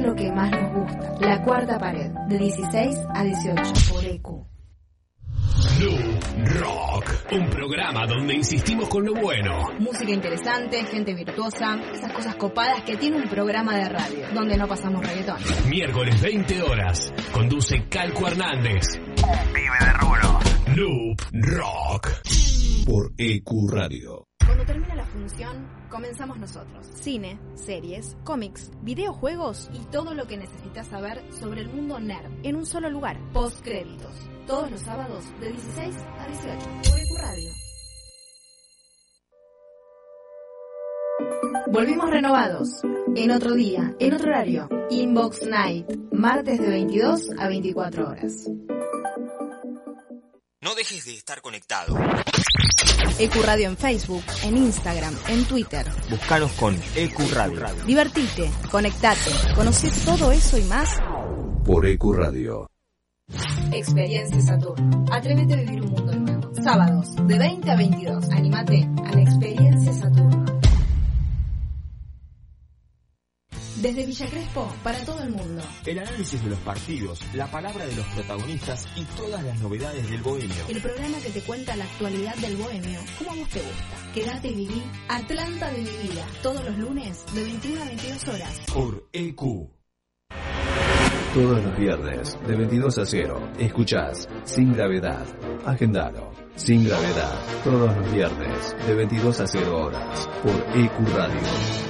de lo que más nos gusta. La cuarta pared, de 16 a 18 por EQ. New Rock, un programa donde insistimos con lo bueno. Música interesante, gente virtuosa, esas cosas copadas que tiene un programa de radio, donde no pasamos reggaetón. Miércoles 20 horas, conduce Calco Hernández. Un pibe de rulo. Loop Rock. Por EQ Radio. Cuando termina la función, comenzamos nosotros. Cine, series, cómics, videojuegos y todo lo que necesitas saber sobre el mundo nerd en un solo lugar. Postcréditos. Todos los sábados de 16 a 18 por EQ Radio. Volvimos renovados. En otro día, en otro horario. Inbox Night. Martes de 22 a 24 horas. No dejes de estar conectado. EQ Radio en Facebook, en Instagram, en Twitter. Búscanos con EQ Radio. Divertite, conectate, conoce todo eso y más. Por EQ Radio. Experiencia Saturno. Atrévete a vivir un mundo nuevo. Sábados, de 20 a 22. Anímate a la Experiencia Saturno. Desde Villa Crespo, para todo el mundo. El análisis de los partidos, la palabra de los protagonistas y todas las novedades del bohemio. El programa que te cuenta la actualidad del bohemio, como a vos te gusta. Quédate y viví Atlanta de mi vida. Todos los lunes, de 21 a 22 horas. Por EQ. Todos los viernes, de 22 a 0, escuchás Sin Gravedad. Agendalo. Sin Gravedad. Todos los viernes, de 22 a 0 horas, por EQ Radio.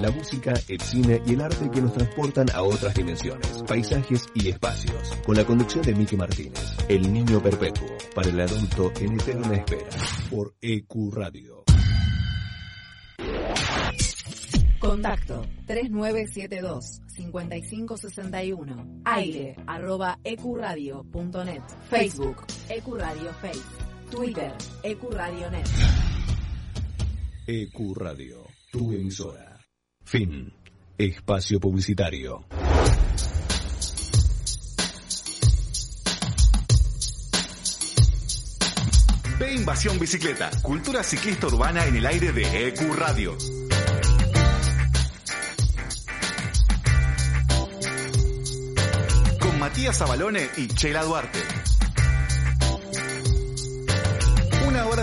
La música, el cine y el arte que nos transportan a otras dimensiones, paisajes y espacios. Con la conducción de Miki Martínez, El Niño Perpetuo, para el adulto en eterna espera, por EQ Radio. Contacto 3972 5561 aire arroba ecuradio.net Facebook Ecuradio Face Twitter Ecuradio.net EQ Radio, tu emisora. Fin. Espacio publicitario. Ve Invasión Bicicleta, cultura ciclista urbana en el aire de EQ Radio. Con Matías Abalone y Chela Duarte.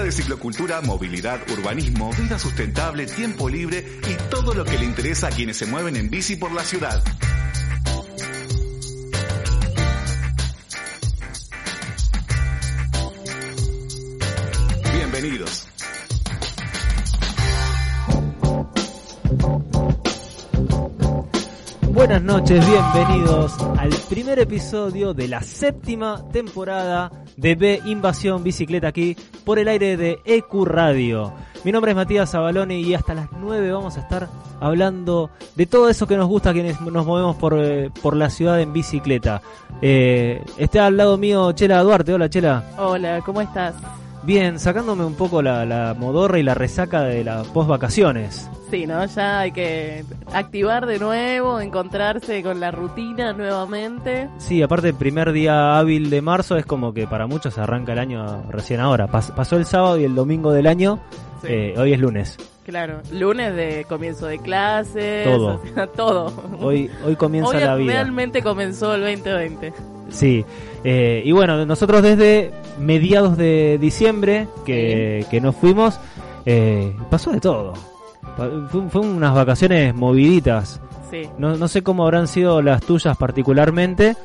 De ciclocultura, movilidad, urbanismo, vida sustentable, tiempo libre y todo lo que le interesa a quienes se mueven en bici por la ciudad. Buenas noches, bienvenidos al primer episodio de la séptima temporada de B Invasión Bicicleta aquí por el aire de EQ Radio. Mi nombre es Matías Zabalone y hasta las 9 vamos a estar hablando de todo eso que nos gusta quienes nos movemos por, eh, por la ciudad en bicicleta. Eh, está al lado mío Chela Duarte. Hola Chela. Hola, ¿cómo estás? Bien, sacándome un poco la, la modorra y la resaca de las post vacaciones. Sí, ¿no? Ya hay que activar de nuevo, encontrarse con la rutina nuevamente. Sí, aparte el primer día hábil de marzo es como que para muchos arranca el año recién ahora. Pas- pasó el sábado y el domingo del año, Sí. eh, hoy es lunes. Claro, lunes de comienzo de clases, Todo. o sea, todo. Hoy, hoy comienza Hoy la vida. realmente comenzó el 2020. Sí, eh, y bueno, nosotros desde mediados de diciembre que, que nos fuimos, eh, pasó de todo. Pa- Fue, fue unas vacaciones moviditas. Sí. No, no sé cómo habrán sido las tuyas particularmente.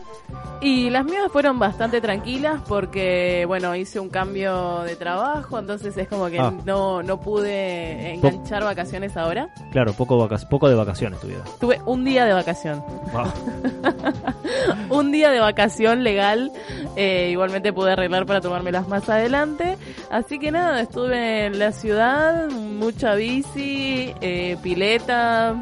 Y las mías fueron bastante tranquilas porque, bueno, hice un cambio de trabajo, entonces es como que Ah. no, no pude enganchar vacaciones ahora. Claro, poco, vaca- poco de vacaciones tu vida. Tuve un día de vacación. Ah, un día de vacación legal. eh, igualmente pude arreglar para tomármelas más adelante. Así que nada, estuve en la ciudad, mucha bici, eh, pileta,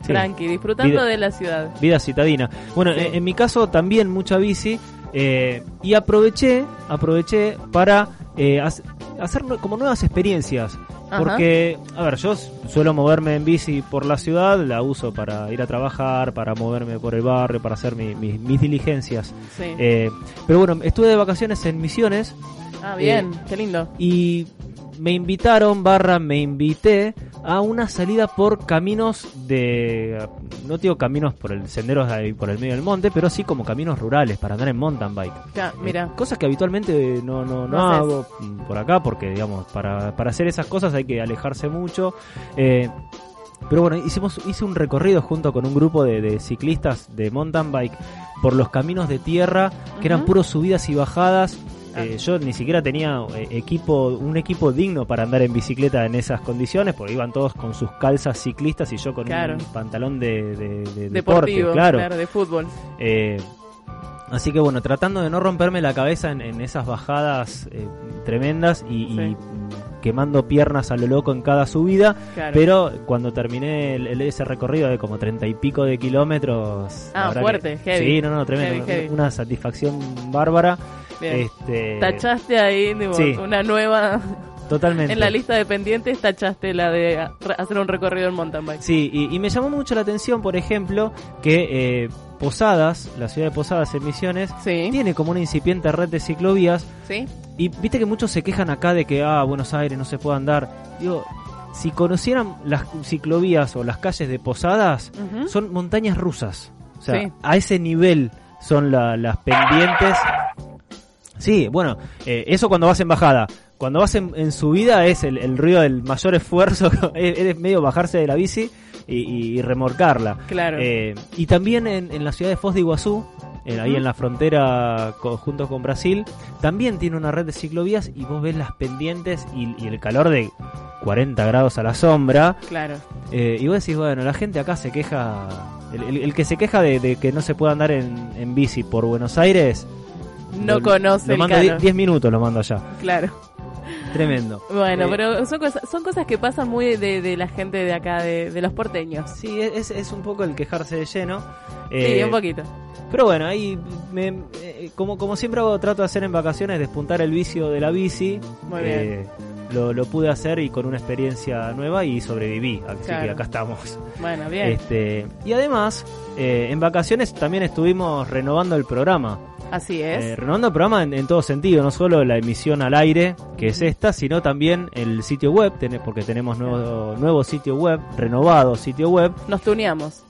Sí. tranqui, disfrutando Vida- de la ciudad. vida citadina. Bueno, Sí. en, en mi caso también mucha bici. eh, y aproveché, aproveché para eh, hacer como nuevas experiencias. Porque, a ver, yo suelo moverme en bici por la ciudad, la uso para ir a trabajar, para moverme por el barrio, para hacer mis diligencias. Eh, pero bueno, estuve de vacaciones en Misiones. Ah, bien, qué lindo. Y me invitaron, barra, me invité a una salida por caminos de. No digo caminos por el senderos por el medio del monte, pero sí como caminos rurales para andar en mountain bike. Ya, mira. Eh, cosas que habitualmente no, no, no, hago por acá, porque, digamos, para, para hacer esas cosas hay que alejarse mucho. Eh, pero bueno, hicimos, hice un recorrido junto con un grupo de, ciclistas de mountain bike por los caminos de tierra, que eran puros subidas y bajadas eh, yo ni siquiera tenía eh, equipo, un equipo digno para andar en bicicleta en esas condiciones, porque iban todos con sus calzas ciclistas y yo con un pantalón de, de, Deportivo, claro. de fútbol. Eh, así que bueno, tratando de no romperme la cabeza en, esas bajadas tremendas y, quemando piernas a lo loco en cada subida, pero cuando terminé ese recorrido de como treinta y pico de kilómetros... Ah, fuerte, heavy. Sí, no, no, tremendo. Una satisfacción bárbara. Este... Tachaste ahí una nueva... Totalmente. En la lista de pendientes tachaste la de hacer un recorrido en mountain bike. Sí, y, me llamó mucho la atención, por ejemplo, que eh, Posadas, la ciudad de Posadas en Misiones, tiene como una incipiente red de ciclovías. Sí. Y viste que muchos se quejan acá de que, ah, Buenos Aires no se puede andar. Digo, si conocieran las ciclovías o las calles de Posadas, son montañas rusas. O sea, a ese nivel son las pendientes Sí, bueno, eh, eso cuando vas en bajada. Cuando vas en, subida es el, ruido del mayor esfuerzo, es medio bajarse de la bici y, remorcarla. Claro. Eh, y también en, la ciudad de Foz de Iguazú, eh, ahí en la frontera junto con Brasil, también tiene una red de ciclovías y vos ves las pendientes y, el calor de 40 grados a la sombra. Claro. y vos decís, bueno, la gente acá se queja, el, que se queja de, que no se puede andar en, en bici por Buenos Aires no conoce lo mando 10 minutos lo mando allá. Claro. Tremendo. Bueno, eh, pero son cosas, son cosas que pasan muy de, la gente de acá, de, los porteños. Sí, es, es un poco el quejarse de lleno. sí, eh, un poquito. Pero bueno, ahí, me, eh, como, como siempre hago, trato de hacer en vacaciones, despuntar el vicio de la bici. Muy bien. Lo, lo, pude hacer y con una experiencia nueva y sobreviví. Así que acá estamos. Bueno, bien. Este, y además, en vacaciones también estuvimos renovando el programa. Así es. Eh, renovando el programa en, todo sentido, no solo la emisión al aire, que es esta, sino también el sitio web, porque tenemos nuevo, nuevo sitio web, renovado sitio web. Nos tuneamos.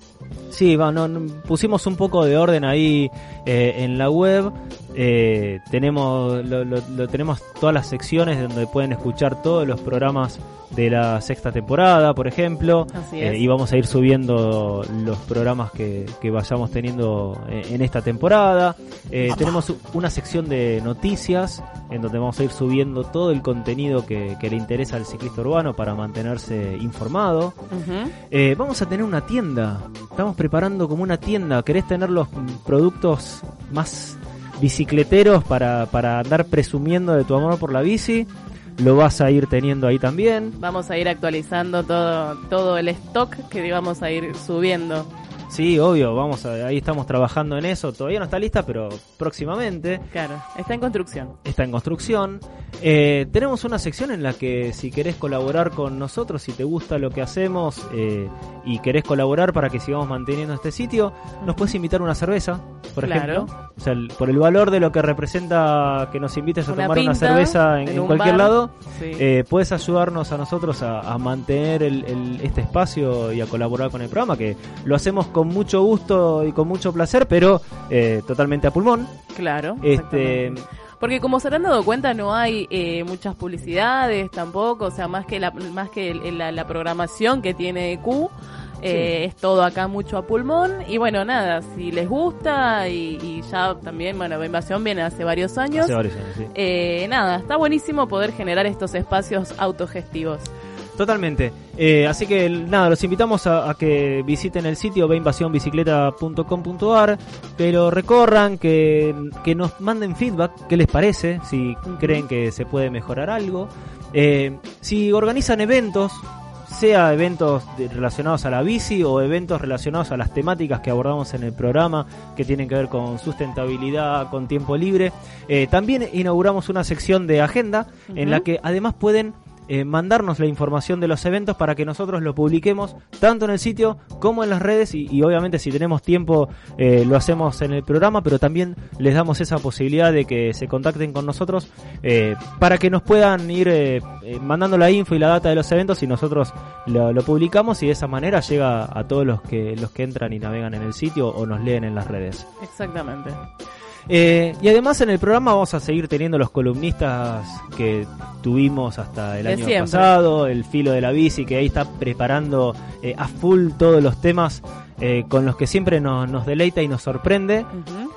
Sí, bueno, pusimos un poco de orden ahí eh, en la web. Eh, tenemos, lo, tenemos todas las secciones donde pueden escuchar todos los programas de la sexta temporada, por ejemplo. Eh, y vamos a ir subiendo los programas que, vayamos teniendo en, esta temporada. Eh, tenemos una sección de noticias en donde vamos a ir subiendo todo el contenido que, le interesa al ciclista urbano para mantenerse informado. Eh, vamos a tener una tienda. Estamos preparando como una tienda. ¿Querés tener los productos más bicicleteros para, para andar presumiendo de tu amor por la bici? lo vas a ir teniendo ahí también. Vamos a ir actualizando todo, todo el stock que vamos a ir subiendo. Sí, obvio, vamos a, ahí estamos trabajando en eso. Todavía no está lista, pero próximamente. Claro, está en construcción. Está en construcción. Eh, tenemos una sección en la que si querés colaborar con nosotros, si te gusta lo que hacemos eh, y querés colaborar para que sigamos manteniendo este sitio, nos puedes invitar una cerveza, por ejemplo. O sea, por el valor de lo que representa que nos invites a tomar una cerveza en, cualquier lado, eh, puedes ayudarnos a nosotros a, mantener este espacio y a colaborar con el programa, que lo hacemos con con mucho gusto y con mucho placer, pero eh, totalmente a pulmón. Claro. Este, porque como se han dado cuenta no hay eh, muchas publicidades tampoco, o sea, más que la, más que la, programación que tiene Q, eh, es todo acá mucho a pulmón. Y bueno, nada, si les gusta y, ya también, bueno, Invasión viene hace varios años. Hace varios años, sí. nada, está buenísimo poder generar estos espacios autogestivos. Totalmente. Eh, así que nada, los invitamos a, que visiten el sitio veinvasionbicicleta.com.ar, pero recorran, que, que, nos manden feedback, qué les parece, si creen que se puede mejorar algo. Eh, si organizan eventos, sea eventos relacionados a la bici o eventos relacionados a las temáticas que abordamos en el programa, que tienen que ver con sustentabilidad, con tiempo libre. Eh, también inauguramos una sección de agenda en la que además pueden eh, mandarnos la información de los eventos para que nosotros lo publiquemos tanto en el sitio como en las redes y, obviamente si tenemos tiempo eh, lo hacemos en el programa, pero también les damos esa posibilidad de que se contacten con nosotros eh, para que nos puedan ir mandando la info y la data de los eventos y nosotros lo, lo, publicamos y de esa manera llega a todos los que, los que entran y navegan en el sitio o nos leen en las redes. Exactamente. Eh, y además en el programa vamos a seguir teniendo los columnistas que tuvimos hasta el año pasado, el filo de la bici, que ahí está preparando eh, a full todos los temas eh, con los que siempre nos, deleita y nos sorprende.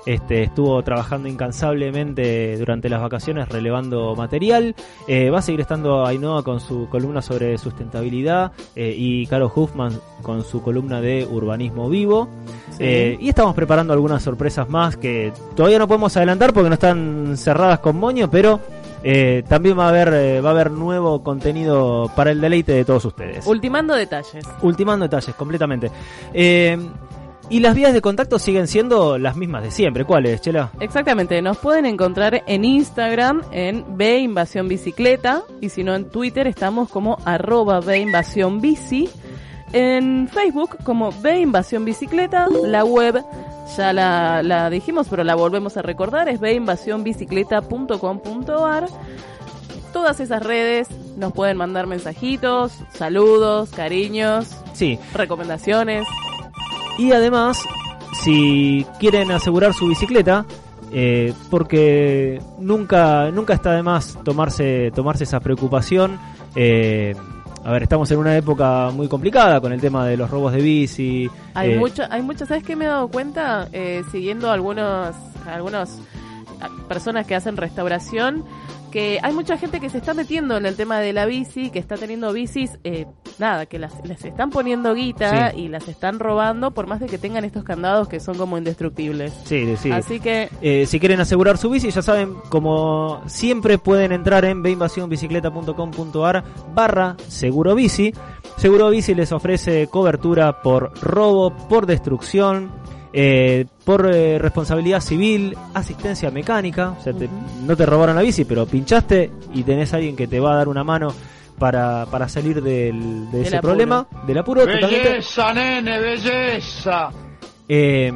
este, estuvo trabajando incansablemente durante las vacaciones relevando material. Eh, va a seguir estando Ainhoa con su columna sobre sustentabilidad eh, y Caro Huffman con su columna de urbanismo vivo. y estamos preparando algunas sorpresas más que todavía no podemos adelantar porque no están cerradas con moño, pero eh, también va a haber eh, va a haber nuevo contenido para el deleite de todos ustedes. Ultimando detalles. Ultimando detalles, completamente. Eh, y las vías de contacto siguen siendo las mismas de siempre. ¿Cuáles, Chela? Exactamente, nos pueden encontrar en Instagram en B Invasión Bicicleta y si no en Twitter estamos como arroba B Invasión Bici. En Facebook como B Invasión Bicicleta, la web ya la, la dijimos, pero la volvemos a recordar, es beinvasionbicicleta.com.ar. Todas esas redes nos pueden mandar mensajitos, saludos, cariños, sí. recomendaciones. Y además, si quieren asegurar su bicicleta, eh, porque nunca nunca está de más tomarse tomarse esa preocupación eh, a ver, estamos en una época muy complicada con el tema de los robos de bici. Hay eh, mucho, hay mucho, ¿sabes qué me he dado cuenta? Eh, siguiendo algunos, algunos personas que hacen restauración, que hay mucha gente que se está metiendo en el tema de la bici, que está teniendo bicis, eh, nada, que las, les están poniendo guita y las están robando por más de que tengan estos candados que son como indestructibles. Sí, sí. Así que... Eh, si quieren asegurar su bici, ya saben, como siempre pueden entrar en beinvasionbicicleta.com.ar barra seguro bici. Seguro bici les ofrece cobertura por robo, por destrucción, eh, por eh, responsabilidad civil, asistencia mecánica, o sea, no te robaron la bici, pero pinchaste y tenés a alguien que te va a dar una mano para, para salir del, de ese problema, del apuro. Belleza, nene, belleza. Eh,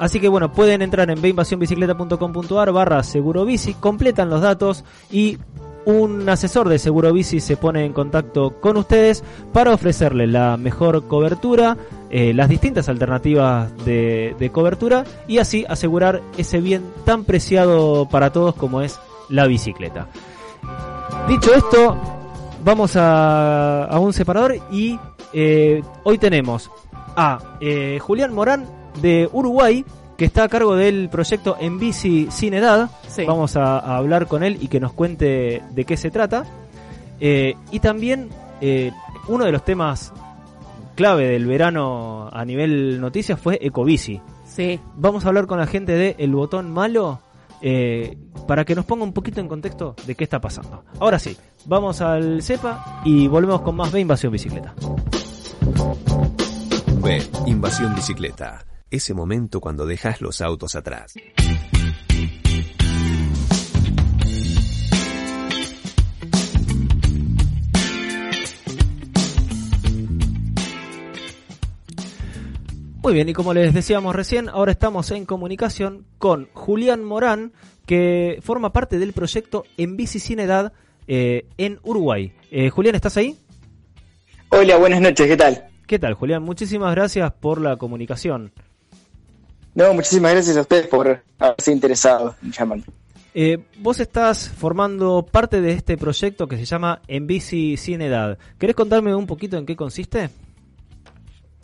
así que bueno, pueden entrar en beinvasionbicicleta.com.ar barra seguro bici, completan los datos y un asesor de Seguro Bici se pone en contacto con ustedes para ofrecerle la mejor cobertura, eh, las distintas alternativas de, cobertura y así asegurar ese bien tan preciado para todos como es la bicicleta. Dicho esto, vamos a, un separador y eh, hoy tenemos a eh, Julián Morán de Uruguay que está a cargo del proyecto En Bici Sin Edad. Vamos a, hablar con él y que nos cuente de qué se trata. Eh, y también uno de los temas clave del verano a nivel noticias fue Ecobici. Sí. Vamos a hablar con la gente de El Botón Malo eh, para que nos ponga un poquito en contexto de qué está pasando. Ahora sí, vamos al CEPA y volvemos con más B Invasión Bicicleta. B Invasión Bicicleta ese momento cuando dejas los autos atrás. Muy bien, y como les decíamos recién, ahora estamos en comunicación con Julián Morán, que forma parte del proyecto En Bici Sin Edad eh, en Uruguay. Eh, Julián, ¿estás ahí? Hola, buenas noches, ¿qué tal? ¿Qué tal, Julián? Muchísimas gracias por la comunicación. No, muchísimas gracias a ustedes por haberse interesado en llamarme. Eh, vos estás formando parte de este proyecto que se llama En Bici Sin Edad. ¿Querés contarme un poquito en qué consiste?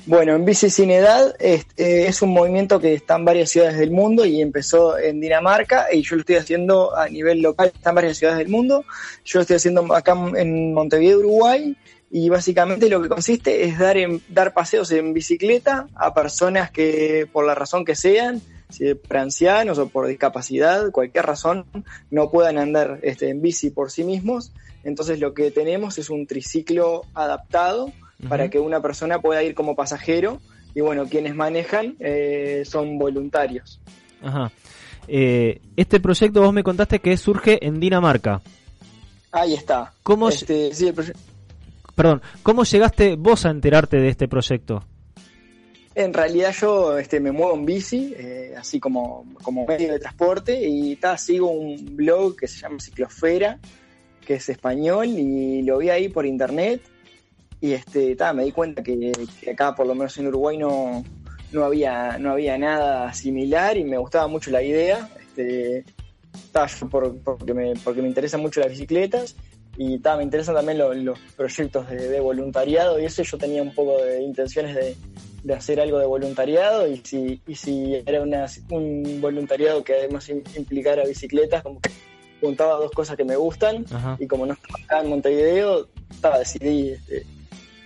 Bueno, En Bici Sin Edad es, eh, es, un movimiento que está en varias ciudades del mundo y empezó en Dinamarca y yo lo estoy haciendo a nivel local, está en varias ciudades del mundo. Yo lo estoy haciendo acá en Montevideo, Uruguay, y básicamente lo que consiste es dar, dar paseos en bicicleta a personas que por la razón que sean, si por ancianos o por discapacidad, cualquier razón, no puedan andar este, en bici por sí mismos. Entonces lo que tenemos es un triciclo adaptado para que una persona pueda ir como pasajero y bueno, quienes manejan eh, son voluntarios. Ajá. Eh, este proyecto vos me contaste que surge en Dinamarca. Ahí está. ¿Cómo, este, sí, Perdón, ¿cómo llegaste vos a enterarte de este proyecto? En realidad yo este, me muevo en bici, eh, así como, como medio de transporte, y ta, sigo un blog que se llama Ciclosfera, que es español, y lo vi ahí por internet, y este, ta, me di cuenta que, acá, por lo menos en Uruguay, no, no, había, no había nada similar, y me gustaba mucho la idea, este, porque, me, porque me interesan mucho las bicicletas, y ta, me interesan también los proyectos de, de voluntariado, y eso yo tenía un poco de intenciones de de hacer algo de voluntariado y si, y si era una, un voluntariado que además implicara bicicletas, como que juntaba dos cosas que me gustan y como no estaba acá en Montevideo, estaba, decidí este,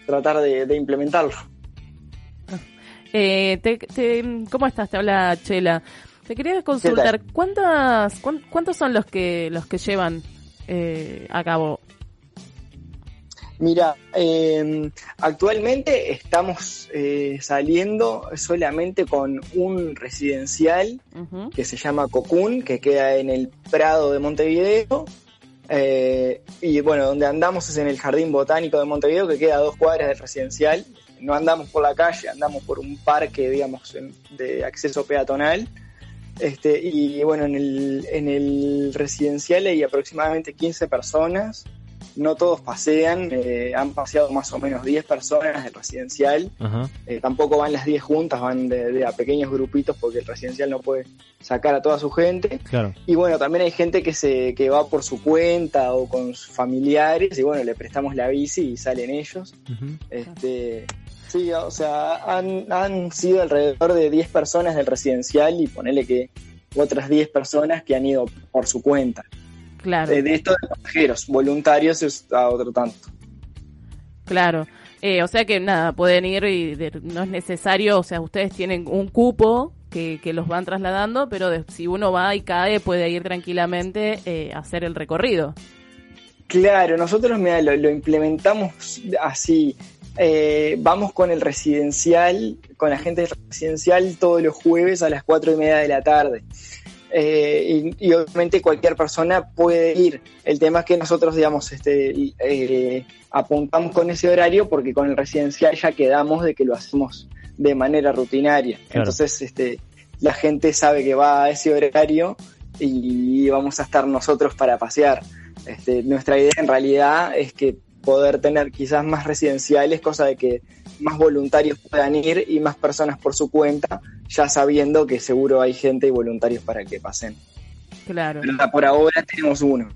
tratar de, implementarlo. Eh, ¿Cómo estás? Te habla Chela. Te quería consultar, ¿cuántas, ¿cuántos son los que, los que llevan eh, a cabo Mira, em, actualmente estamos eh, saliendo solamente con un residencial que se llama Cocún, que queda en el Prado de Montevideo. Eh, y bueno, donde andamos es en el Jardín Botánico de Montevideo, que queda a dos cuadras del residencial. No andamos por la calle, andamos por un parque, digamos, de acceso peatonal. Este, y bueno, en el, en el residencial hay aproximadamente 15 personas no todos pasean, eh, han paseado más o menos 10 personas del residencial, eh, tampoco van las 10 juntas, van de, a pequeños grupitos porque el residencial no puede sacar a toda su gente. Y bueno, también hay gente que se que va por su cuenta o con sus familiares y bueno, le prestamos la bici y salen ellos. este, sí, o sea, han, han sido alrededor de 10 personas del residencial y ponele que otras 10 personas que han ido por su cuenta. Claro. De, estos pasajeros, voluntarios es a otro tanto. Claro. Eh, o sea que nada, pueden ir y no es necesario, o sea, ustedes tienen un cupo que, los van trasladando, pero si uno va y cae puede ir tranquilamente eh, a hacer el recorrido. Claro, nosotros mira, lo, implementamos así. Eh, vamos con el residencial, con la gente residencial todos los jueves a las cuatro y media de la tarde. Eh, y, obviamente cualquier persona puede ir. El tema es que nosotros, digamos, este, eh, apuntamos con ese horario porque con el residencial ya quedamos de que lo hacemos de manera rutinaria. Entonces, este, la gente sabe que va a ese horario y vamos a estar nosotros para pasear. Este, nuestra idea en realidad es que poder tener quizás más residenciales, cosa de que más voluntarios puedan ir y más personas por su cuenta, ya sabiendo que seguro hay gente y voluntarios para que pasen. Claro. Pero por ahora tenemos uno.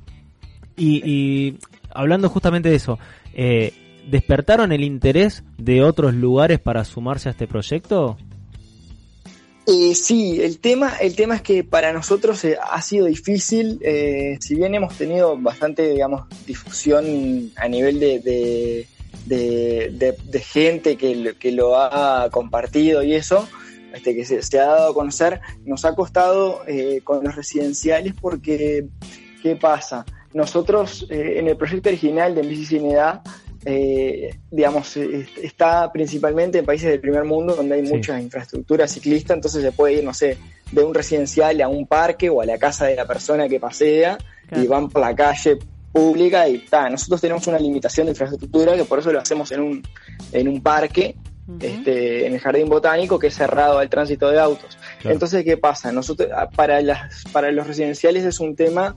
Y, hablando justamente de eso, eh, ¿despertaron el interés de otros lugares para sumarse a este proyecto? Eh, sí, el tema, el tema es que para nosotros eh, ha sido difícil, eh, si bien hemos tenido bastante, digamos, difusión a nivel de, de, gente que, que, lo ha compartido y eso, este, que se, ha dado a conocer, nos ha costado con los residenciales porque, ¿qué pasa? Nosotros en el proyecto original de Bici Sin Edad, eh, digamos, eh, está principalmente en países del primer mundo donde hay mucha infraestructura ciclista, entonces se puede ir, no sé, de un residencial a un parque o a la casa de la persona que pasea y van por la calle pública y ta, nosotros tenemos una limitación de infraestructura que por eso lo hacemos en un, en un parque, este, en el jardín botánico que es cerrado al tránsito de autos. Entonces, ¿qué pasa? Nosotros, ah, para, las, para los residenciales es un tema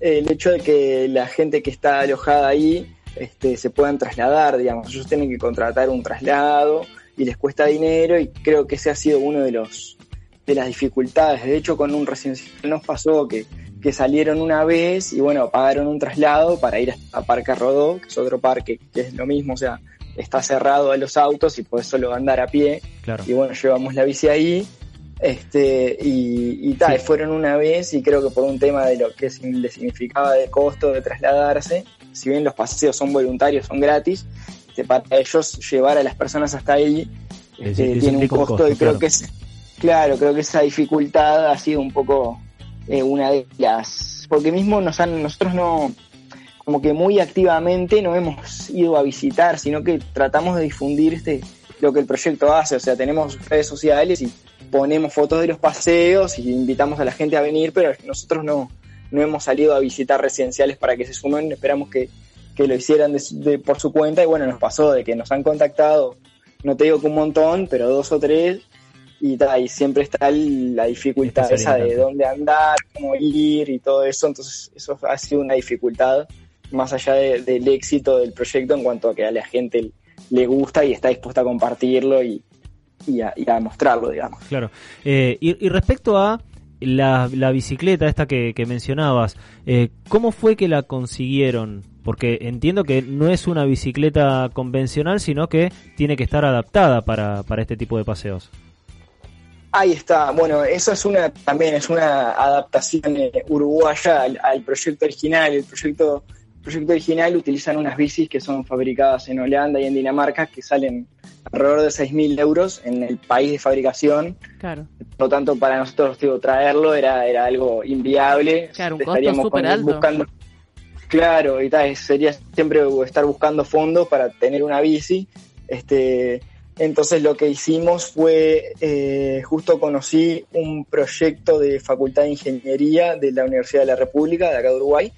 eh, el hecho de que la gente que está alojada ahí este, se puedan trasladar, digamos, ellos tienen que contratar un traslado y les cuesta dinero y creo que ese ha sido uno de los de las dificultades. De hecho, con un residencial nos pasó que, que salieron una vez y bueno, pagaron un traslado para ir a Parque Rodó, que es otro parque que es lo mismo, o sea, está cerrado a los autos y puedes solo andar a pie. Y bueno, llevamos la bici ahí. Este, y, tal, fueron una vez y creo que por un tema de lo que le significaba de costo de trasladarse, si bien los paseos son voluntarios, son gratis, este, para ellos llevar a las personas hasta ahí este, tiene un costo, y creo que es, claro, creo que esa dificultad ha sido un poco eh, una de las, porque mismo nos han, nosotros no, como que muy activamente no hemos ido a visitar, sino que tratamos de difundir este lo que el proyecto hace, o sea, tenemos redes sociales y ponemos fotos de los paseos y invitamos a la gente a venir, pero nosotros no, no hemos salido a visitar residenciales para que se sumen, esperamos que, lo hicieran de, por su cuenta y bueno, nos pasó de que nos han contactado, no te digo que un montón, pero dos o tres y, y siempre está la dificultad esa de dónde andar, cómo ir y todo eso, entonces eso ha sido una dificultad más allá del éxito del proyecto en cuanto a que a la gente le gusta y está dispuesta a compartirlo y, y, a, mostrarlo, digamos. Claro. Eh, y, respecto a la, bicicleta esta que, mencionabas, eh, ¿cómo fue que la consiguieron? Porque entiendo que no es una bicicleta convencional, sino que tiene que estar adaptada para, para este tipo de paseos. Ahí está. Bueno, eso es una también es una adaptación eh, uruguaya al, proyecto original. El proyecto proyecto original utilizan unas bicis que son fabricadas en Holanda y en Dinamarca que salen alrededor de 6.000 euros en el país de fabricación. Claro. Por lo tanto, para nosotros digo, traerlo era, era algo inviable. Claro, un costo súper alto. Buscando, claro, y tal, sería siempre estar buscando fondos para tener una bici. Este, entonces lo que hicimos fue, eh, justo conocí un proyecto de Facultad de Ingeniería de la Universidad de la República, de acá de Uruguay,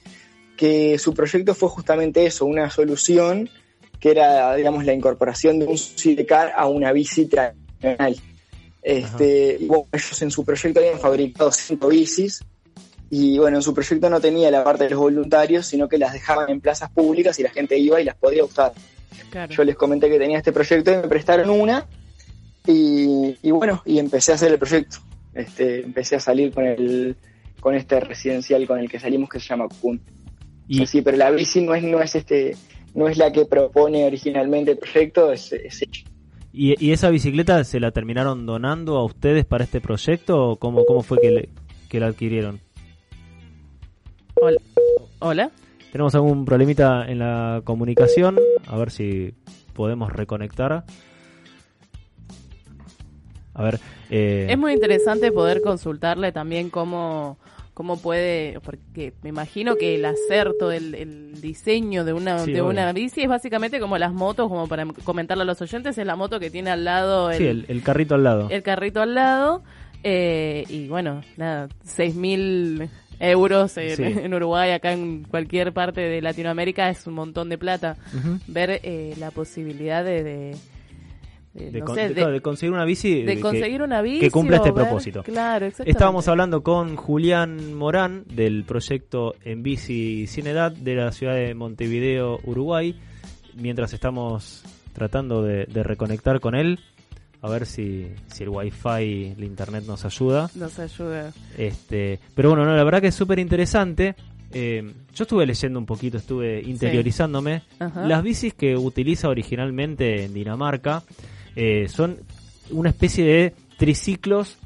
que su proyecto fue justamente eso, una solución que era, digamos, la incorporación de un sidecar a una bici tradicional. Este, ellos en su proyecto habían fabricado cinco bicis y bueno, en su proyecto no tenía la parte de los voluntarios, sino que las dejaban en plazas públicas y la gente iba y las podía usar. Yo les comenté que tenía este proyecto y me prestaron una y, y bueno, y empecé a hacer el proyecto. Este, empecé a salir con el con este residencial con el que salimos que se llama Kun. Y... Sí, pero la bici no es, no es este, no es la que propone originalmente el proyecto, es, ¿Y, ¿Y, esa bicicleta se la terminaron donando a ustedes para este proyecto o cómo, cómo fue que, que la adquirieron? Hola. Hola. Tenemos algún problemita en la comunicación, a ver si podemos reconectar. A ver. Eh... Es muy interesante poder consultarle también cómo cómo puede, porque me imagino que el acerto, el, el diseño de una, de una bici es básicamente como las motos, como para comentarle a los oyentes, es la moto que tiene al lado el, sí, el, carrito al lado. El carrito al lado. Eh, y bueno, nada, seis mil euros en, Uruguay, acá en cualquier parte de Latinoamérica es un montón de plata. Ver eh, la posibilidad de de, conseguir una bici, de conseguir una bici que cumpla este propósito. Claro, Estábamos hablando con Julián Morán del proyecto En Bici Sin Edad de la ciudad de Montevideo, Uruguay. Mientras estamos tratando de, reconectar con él, a ver si, si el wifi, el internet nos ayuda. Nos ayuda. Este, pero bueno, no, la verdad que es súper interesante. Eh, yo estuve leyendo un poquito, estuve interiorizándome. Las bicis que utiliza originalmente en Dinamarca eh, son una especie de triciclos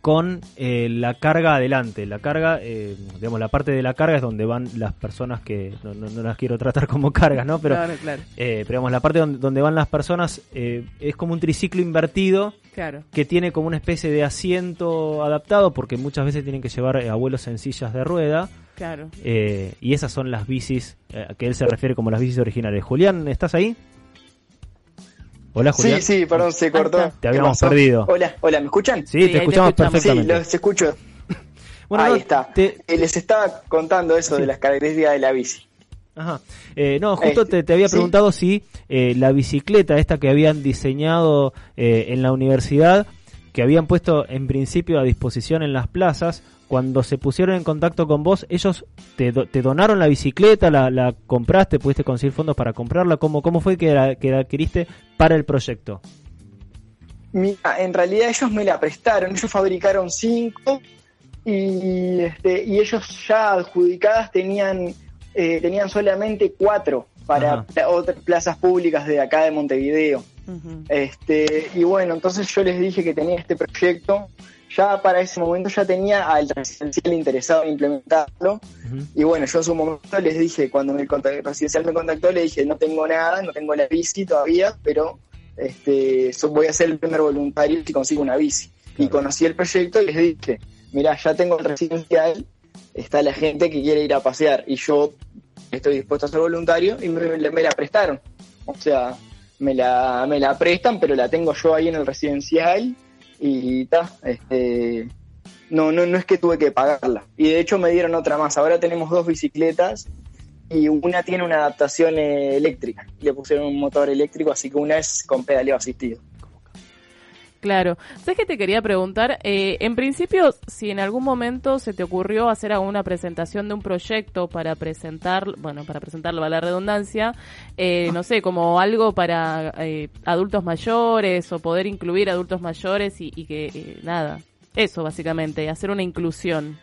con eh, la carga adelante. La carga, eh, digamos, la parte de la carga es donde van las personas que, no, las quiero tratar como cargas, ¿no? Pero, pero digamos, la parte donde, donde van las personas es como un triciclo invertido que tiene como una especie de asiento adaptado porque muchas veces tienen que llevar abuelos en sillas de rueda. Claro. y esas son las bicis que él se refiere como las bicis originales. Julián, ¿estás ahí? Hola, Julián. Sí, sí, perdón, se cortó. Te habíamos perdido. Hola, hola, ¿me escuchan? Sí, te escuchamos perfectamente. Sí, los escucho. Bueno, Ahí está. Eh, les estaba contando eso de las características de la bici. Ajá. Eh, no, justo te, había preguntado si eh, la bicicleta, esta que habían diseñado en la universidad, que habían puesto en principio a disposición en las plazas, cuando se pusieron en contacto con vos, ellos te, te donaron la bicicleta, la, compraste, pudiste conseguir fondos para comprarla. ¿Cómo, cómo fue que la, que adquiriste para el proyecto? Mira, en realidad ellos me la prestaron, ellos fabricaron cinco y, este, y ellos ya adjudicadas tenían, eh, tenían solamente cuatro para otras plazas públicas de acá de Montevideo. este, y bueno, entonces yo les dije que tenía este proyecto ya para ese momento ya tenía al residencial interesado en implementarlo. Y bueno, yo en su momento les dije, cuando el residencial me contactó, le dije, no tengo nada, no tengo la bici todavía, pero este, voy a ser el primer voluntario si consigo una bici. Y conocí el proyecto y les dije, mira, ya tengo el residencial, está la gente que quiere ir a pasear y yo estoy dispuesto a ser voluntario y me, me la prestaron. O sea, me la, me la prestan, pero la tengo yo ahí en el residencial y ta, este, no, no, no es que tuve que pagarla. Y de hecho me dieron otra más. Ahora tenemos dos bicicletas y una tiene una adaptación eh, eléctrica. Le pusieron un motor eléctrico, así que una es con pedaleo asistido. Claro. ¿Sabes que te quería preguntar? Eh, en principio, si en algún momento se te ocurrió hacer alguna presentación de un proyecto para presentar, bueno, para presentarlo a la redundancia, eh, no sé, como algo para eh, adultos mayores o poder incluir adultos mayores y, y que, eh, nada, eso básicamente, hacer una inclusión.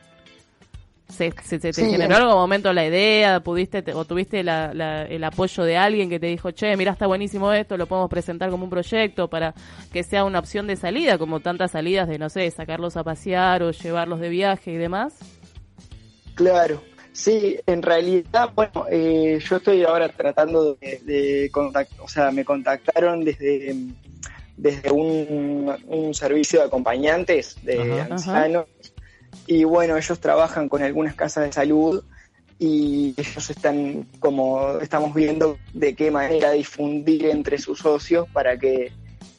¿Se, se, se te Sí, generó en algún momento la idea? ¿Pudiste te- o tuviste la- la- el apoyo de alguien que te dijo, che, mira, está buenísimo esto, lo podemos presentar como un proyecto para que sea una opción de salida, como tantas salidas de, no sé, sacarlos a pasear o llevarlos de viaje y demás? Claro, sí, en realidad, bueno, eh, yo estoy ahora tratando de, de contactar, o sea, me contactaron desde, desde un, un servicio de acompañantes de Ajá. ancianos y bueno, ellos trabajan con algunas casas de salud y ellos están como estamos viendo de qué manera difundir entre sus socios para que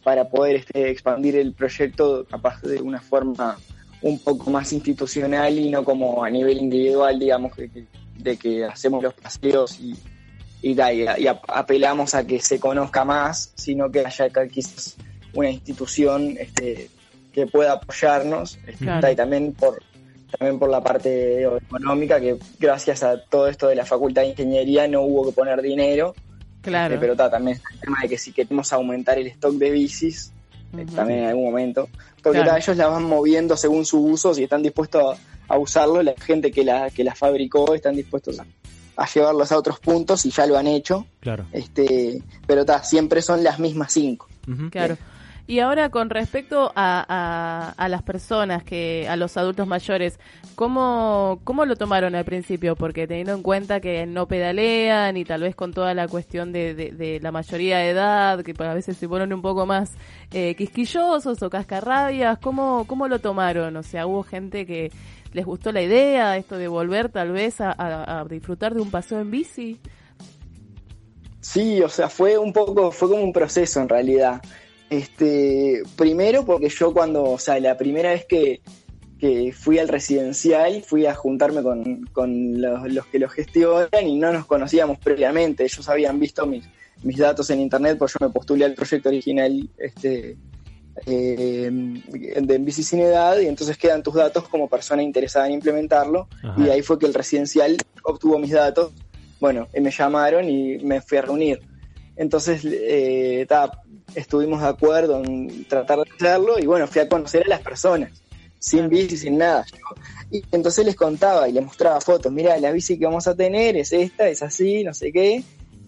para poder este, expandir el proyecto capaz de una forma un poco más institucional y no como a nivel individual, digamos, que- de que hacemos los paseos y, y, da, y, y ap- apelamos a que se conozca más, sino que haya quizás una institución este, que pueda apoyarnos este, Claro. y también por también por la parte económica que gracias a todo esto de la facultad de ingeniería no hubo que poner dinero Claro. este, pero ta, también está el tema de que si queremos aumentar el stock de bicis Ujú. también en algún momento. Porque Claro. ta, ellos la van moviendo según su uso, si están dispuestos a, a usarlo, la gente que la, que la fabricó están dispuestos a, a llevarlos a otros puntos y ya lo han hecho. Claro. Este, pero ta, siempre son las mismas cinco. Claro. Y ahora con respecto a, a, las personas, que a los adultos mayores, ¿cómo, ¿cómo lo tomaron al principio? Porque teniendo en cuenta que no pedalean y tal vez con toda la cuestión de, la mayoría de edad, que a veces se ponen un poco más eh, quisquillosos o cascarrabias, ¿cómo, ¿cómo lo tomaron? O sea, hubo gente que les gustó la idea, esto de volver tal vez a disfrutar de un paseo en bici. Sí, o sea, fue un poco, fue como un proceso en realidad. Este, primero porque yo cuando, o sea, la primera vez que, que fui al residencial, fui a juntarme con, con los, los que lo gestionan y no nos conocíamos previamente. Ellos habían visto mis, mis datos en internet, porque yo me postulé al proyecto original este, eh, de Bici Sin Edad, y entonces quedan tus datos como persona interesada en implementarlo. Ajá. Y ahí fue que el residencial obtuvo mis datos. Bueno, y me llamaron y me fui a reunir. Entonces, eh, ta, estuvimos de acuerdo en tratar de hacerlo y bueno, fui a conocer a las personas, sin bici, sin nada. Y entonces les contaba y les mostraba fotos, mira, la bici que vamos a tener es esta, es así, no sé qué.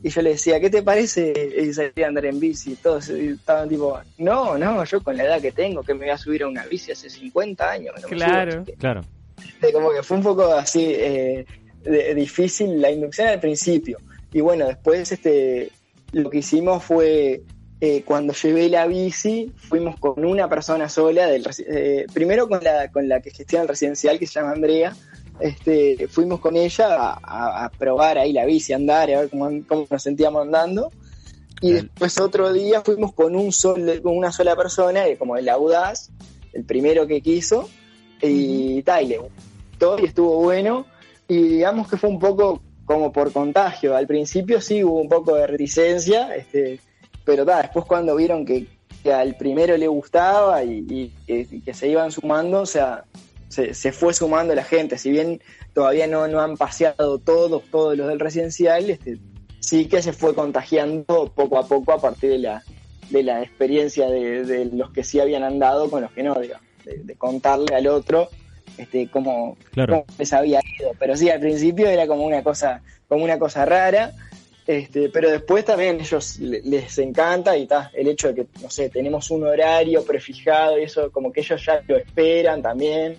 Y yo les decía, ¿qué te parece salir a andar en bici? Todos estaban tipo, no, no, yo con la edad que tengo, que me voy a subir a una bici hace 50 años. no me subo". Claro. Claro. Este, como que fue un poco así eh, de- difícil la inducción al principio. Y bueno, después este lo que hicimos fue eh, cuando llevé la bici, fuimos con una persona sola, del eh, primero con la, con la que gestiona el residencial, que se llama Andrea, este, fuimos con ella a, a- a probar ahí la bici, a andar, a ver cómo, cómo nos sentíamos andando. Y después otro día fuimos con un sol, con una sola persona, eh, como el audaz, el primero que quiso, y tal, y gustó y estuvo bueno. Y digamos que fue un poco como por contagio. Al principio sí hubo un poco de reticencia, este, pero ta, después cuando vieron que, que al primero le gustaba y, y que, y que se iban sumando, o sea, se, se fue sumando la gente. Si bien todavía no, no han paseado todos, todos los del residencial, este, sí que se fue contagiando poco a poco a partir de la, de la experiencia de, de los que sí habían andado con los que no, digamos, de, de contarle al otro este, cómo, Claro. cómo les había ido. Pero sí, al principio era como una cosa, como una cosa rara. Este, pero después también ellos le- les encanta y ta, el hecho de que, no sé, tenemos un horario prefijado y eso como que ellos ya lo esperan también.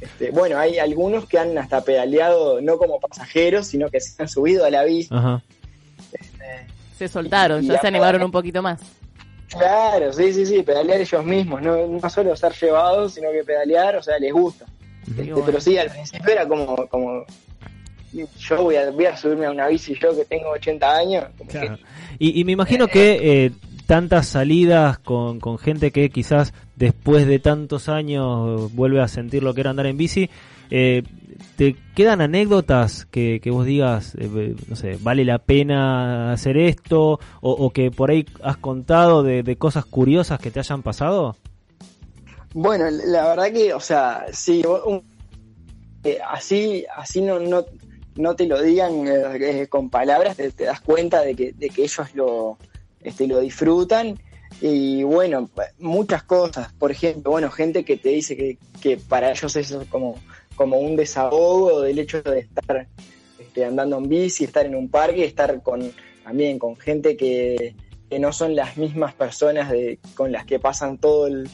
Este, bueno, hay algunos que han hasta pedaleado no como pasajeros, sino que se han subido a la bici. Ajá. Se soltaron, Y ya se animaron un poquito más. Claro, sí, sí, sí, pedalear ellos mismos, no, no solo ser llevados, sino que pedalear, o sea, les gusta. Este, bueno. Pero sí, al principio era como, como yo voy a, voy a subirme a una bici yo que tengo 80 años. Y, me imagino que eh, tantas salidas con, con gente que quizás después de tantos años vuelve a sentir lo que era andar en bici, eh, ¿Te quedan anécdotas que, que vos digas, eh, no sé, vale la pena hacer esto? O, que por ahí has contado de, cosas curiosas que te hayan pasado? Bueno, la verdad que, o sea, sí, eh, así, así no, no, no te lo digan eh, con palabras, te, das cuenta de que, de que ellos lo, este, lo disfrutan. Y bueno, muchas cosas. Por ejemplo, bueno, gente que te dice que, que para ellos eso es como como un desahogo del hecho de estar este, andando en bici, estar en un parque, estar con también con gente que, no son las mismas personas de, con las que pasan todo el,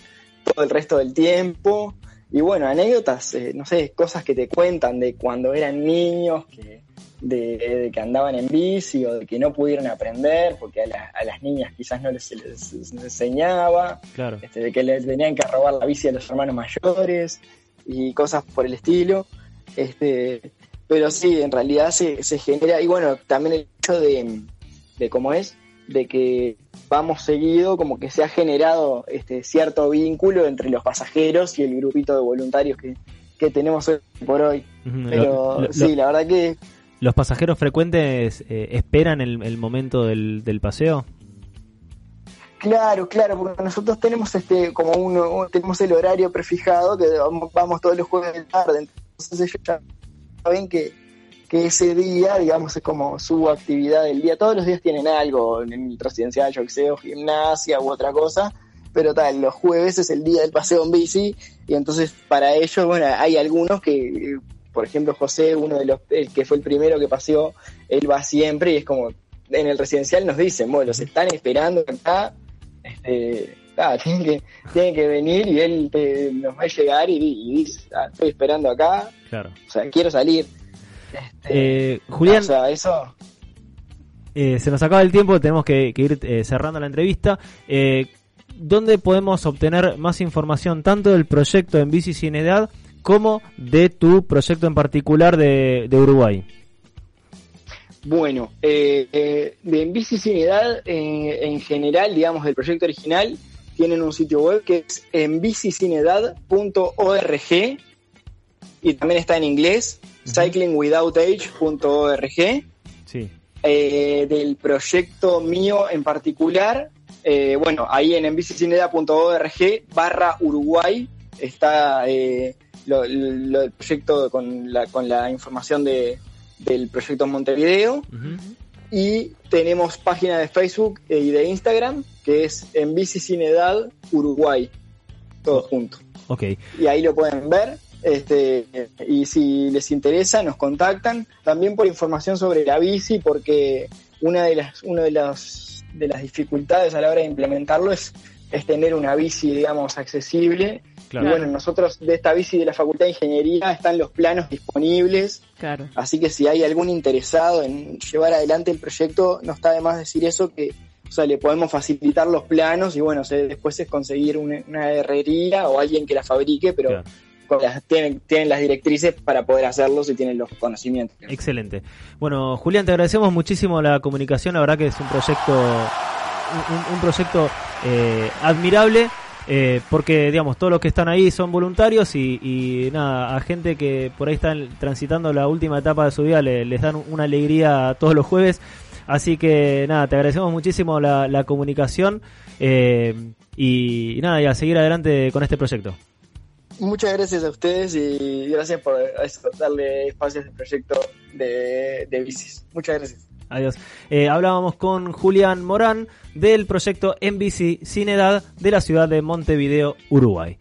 todo el resto del tiempo. Y bueno, anécdotas, eh, no sé, cosas que te cuentan de cuando eran niños, que, de, que andaban en bici o de que no pudieron aprender porque a, las niñas quizás no les, les, enseñaba, claro. este, de que les tenían que robar la bici a los hermanos mayores y cosas por el estilo. Este, pero sí, en realidad se, se genera, y bueno, también el hecho de, de cómo es, de que vamos seguido, como que se ha generado este cierto vínculo entre los pasajeros y el grupito de voluntarios que, que tenemos hoy por hoy. Pero sí, la verdad que... ¿Los pasajeros frecuentes eh, esperan el, el momento del, del paseo? Claro, claro, porque nosotros tenemos este como uno, tenemos el horario prefijado que vamos, todos los jueves de tarde, entonces ellos ya saben que, que ese día, digamos, es como su actividad del día. Todos los días tienen algo, en el residencial, yo que gimnasia u otra cosa, pero tal, los jueves es el día del paseo en bici, y entonces para ellos, bueno, hay algunos que, por ejemplo, José, uno de los, el que fue el primero que paseó, él va siempre y es como, en el residencial nos dicen, bueno, los están esperando acá este, ah, tiene que, tiene que venir y él nos va a llegar y, dice, ah, estoy esperando acá, claro. o sea, quiero salir. Este, eh, Julián, eso... Eh, se nos acaba el tiempo, tenemos que, ir eh, cerrando la entrevista. ¿Dónde podemos obtener más información tanto del proyecto en Bici Sin Edad como de tu proyecto en particular de Uruguay? Bueno, eh, eh, de en Bici Sin Edad, eh, en general, digamos, del proyecto original, tienen un sitio web que es en bicisinedad.org y también está en inglés, cyclingwithoutage.org. Sí. Eh, del proyecto mío en particular, bueno, ahí en enbicisinedad.org barra Uruguay está el proyecto con la, con la información de del proyecto Montevideo. Y tenemos página de Facebook y de Instagram, que es en Uruguay. Todo junto. Ok. Y ahí lo pueden ver. Este, y si les interesa, nos contactan. También por información sobre la bici, porque una de las, una de las, de las dificultades a la hora de implementarlo es, es tener una bici, digamos, accesible y bueno, nosotros de esta bici de la Facultad de Ingeniería están los planos disponibles. Claro. Así que si hay algún interesado en llevar adelante el proyecto, no está de más decir eso, que o sea, le podemos facilitar los planos y bueno, después es conseguir una, herrería o alguien que la fabrique, pero tienen, tienen las directrices para poder hacerlo si tienen los conocimientos. Excelente. Bueno, Julián, te agradecemos muchísimo la comunicación, la verdad que es un proyecto, un, proyecto eh, admirable eh, porque, digamos, todos los que están ahí son voluntarios y, nada, a gente que por ahí están transitando la última etapa de su vida les dan una alegría todos los jueves. Así que, nada, te agradecemos muchísimo la, comunicación eh, y, nada, y a seguir adelante con este proyecto. Muchas gracias a ustedes y gracias por darle espacio a este proyecto de, de bicis. Muchas gracias. Adiós. Eh, hablábamos con Julián Morán del proyecto NBC Sin Edad de la ciudad de Montevideo, Uruguay.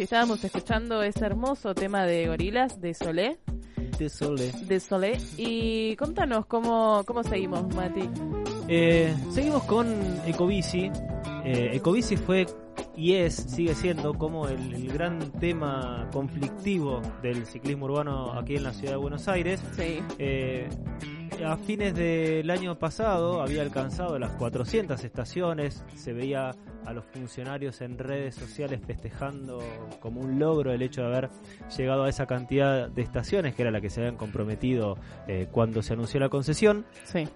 Y estábamos escuchando ese hermoso tema de gorilas de Solé. De Solé. De Solé. Y contanos cómo, cómo seguimos, Mati. Eh, seguimos con Ecobici. Eh, Ecobici fue y es, sigue siendo como el, el, gran tema conflictivo del ciclismo urbano aquí en la ciudad de Buenos Aires. Sí. Eh, a fines del año pasado había alcanzado las 400 estaciones, se veía a los funcionarios en redes sociales festejando como un logro el hecho de haber llegado a esa cantidad de estaciones, que era la que se habían comprometido eh, cuando se anunció la concesión. Sí.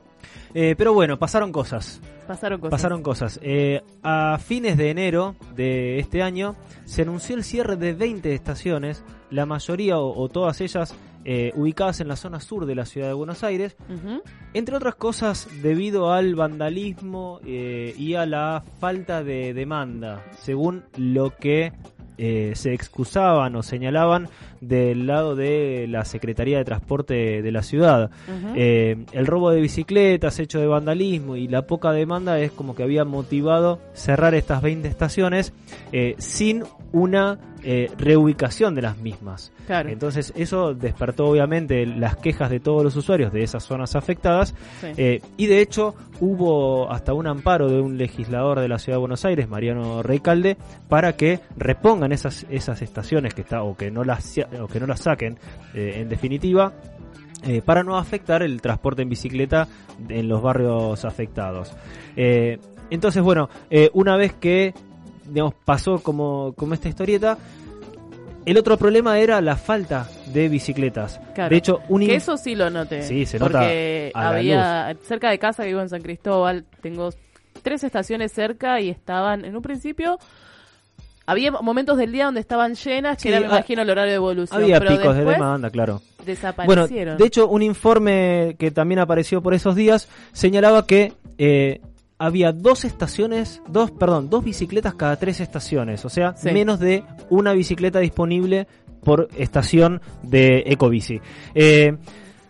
Eh, pero bueno, pasaron cosas. Pasaron cosas. Pasaron cosas. Eh, a fines de enero de este año se anunció el cierre de 20 estaciones, la mayoría o, o todas ellas eh, ubicadas en la zona sur de la ciudad de Buenos Aires, Uh -huh. entre otras cosas debido al vandalismo eh, y a la falta de demanda, según lo que eh, se excusaban o señalaban del lado de la Secretaría de Transporte de la ciudad. Uh -huh. eh, el robo de bicicletas, hecho de vandalismo y la poca demanda es como que había motivado cerrar estas 20 estaciones eh, sin una eh, reubicación de las mismas. Claro. Entonces eso despertó obviamente las quejas de todos los usuarios de esas zonas afectadas Sí. y de hecho hubo hasta un amparo de un legislador de la ciudad de Buenos Aires, Mariano Reicalde, para que repongan esas, esas estaciones que está o que no las o que no las saquen eh, en definitiva eh, para no afectar el transporte en bicicleta en los barrios afectados. Eh, entonces, bueno, una vez que digamos, pasó como, como esta historieta, el otro problema era la falta de bicicletas. Claro. De hecho, un Que eso sí lo noté. Sí, se nota Porque a la había, cerca de casa vivo en San Cristóbal, tengo tres estaciones cerca y estaban, en un principio, había momentos del día donde estaban llenas, que Sí, era, me ha- imagino, el horario de evolución. había pero picos de demanda, claro. Bueno, desaparecieron. de hecho, un informe que también apareció por esos días señalaba que eh, había dos estaciones, dos, perdón, dos bicicletas cada tres estaciones, o sea, Sí. menos de una bicicleta disponible por estación de Ecobici. Eh,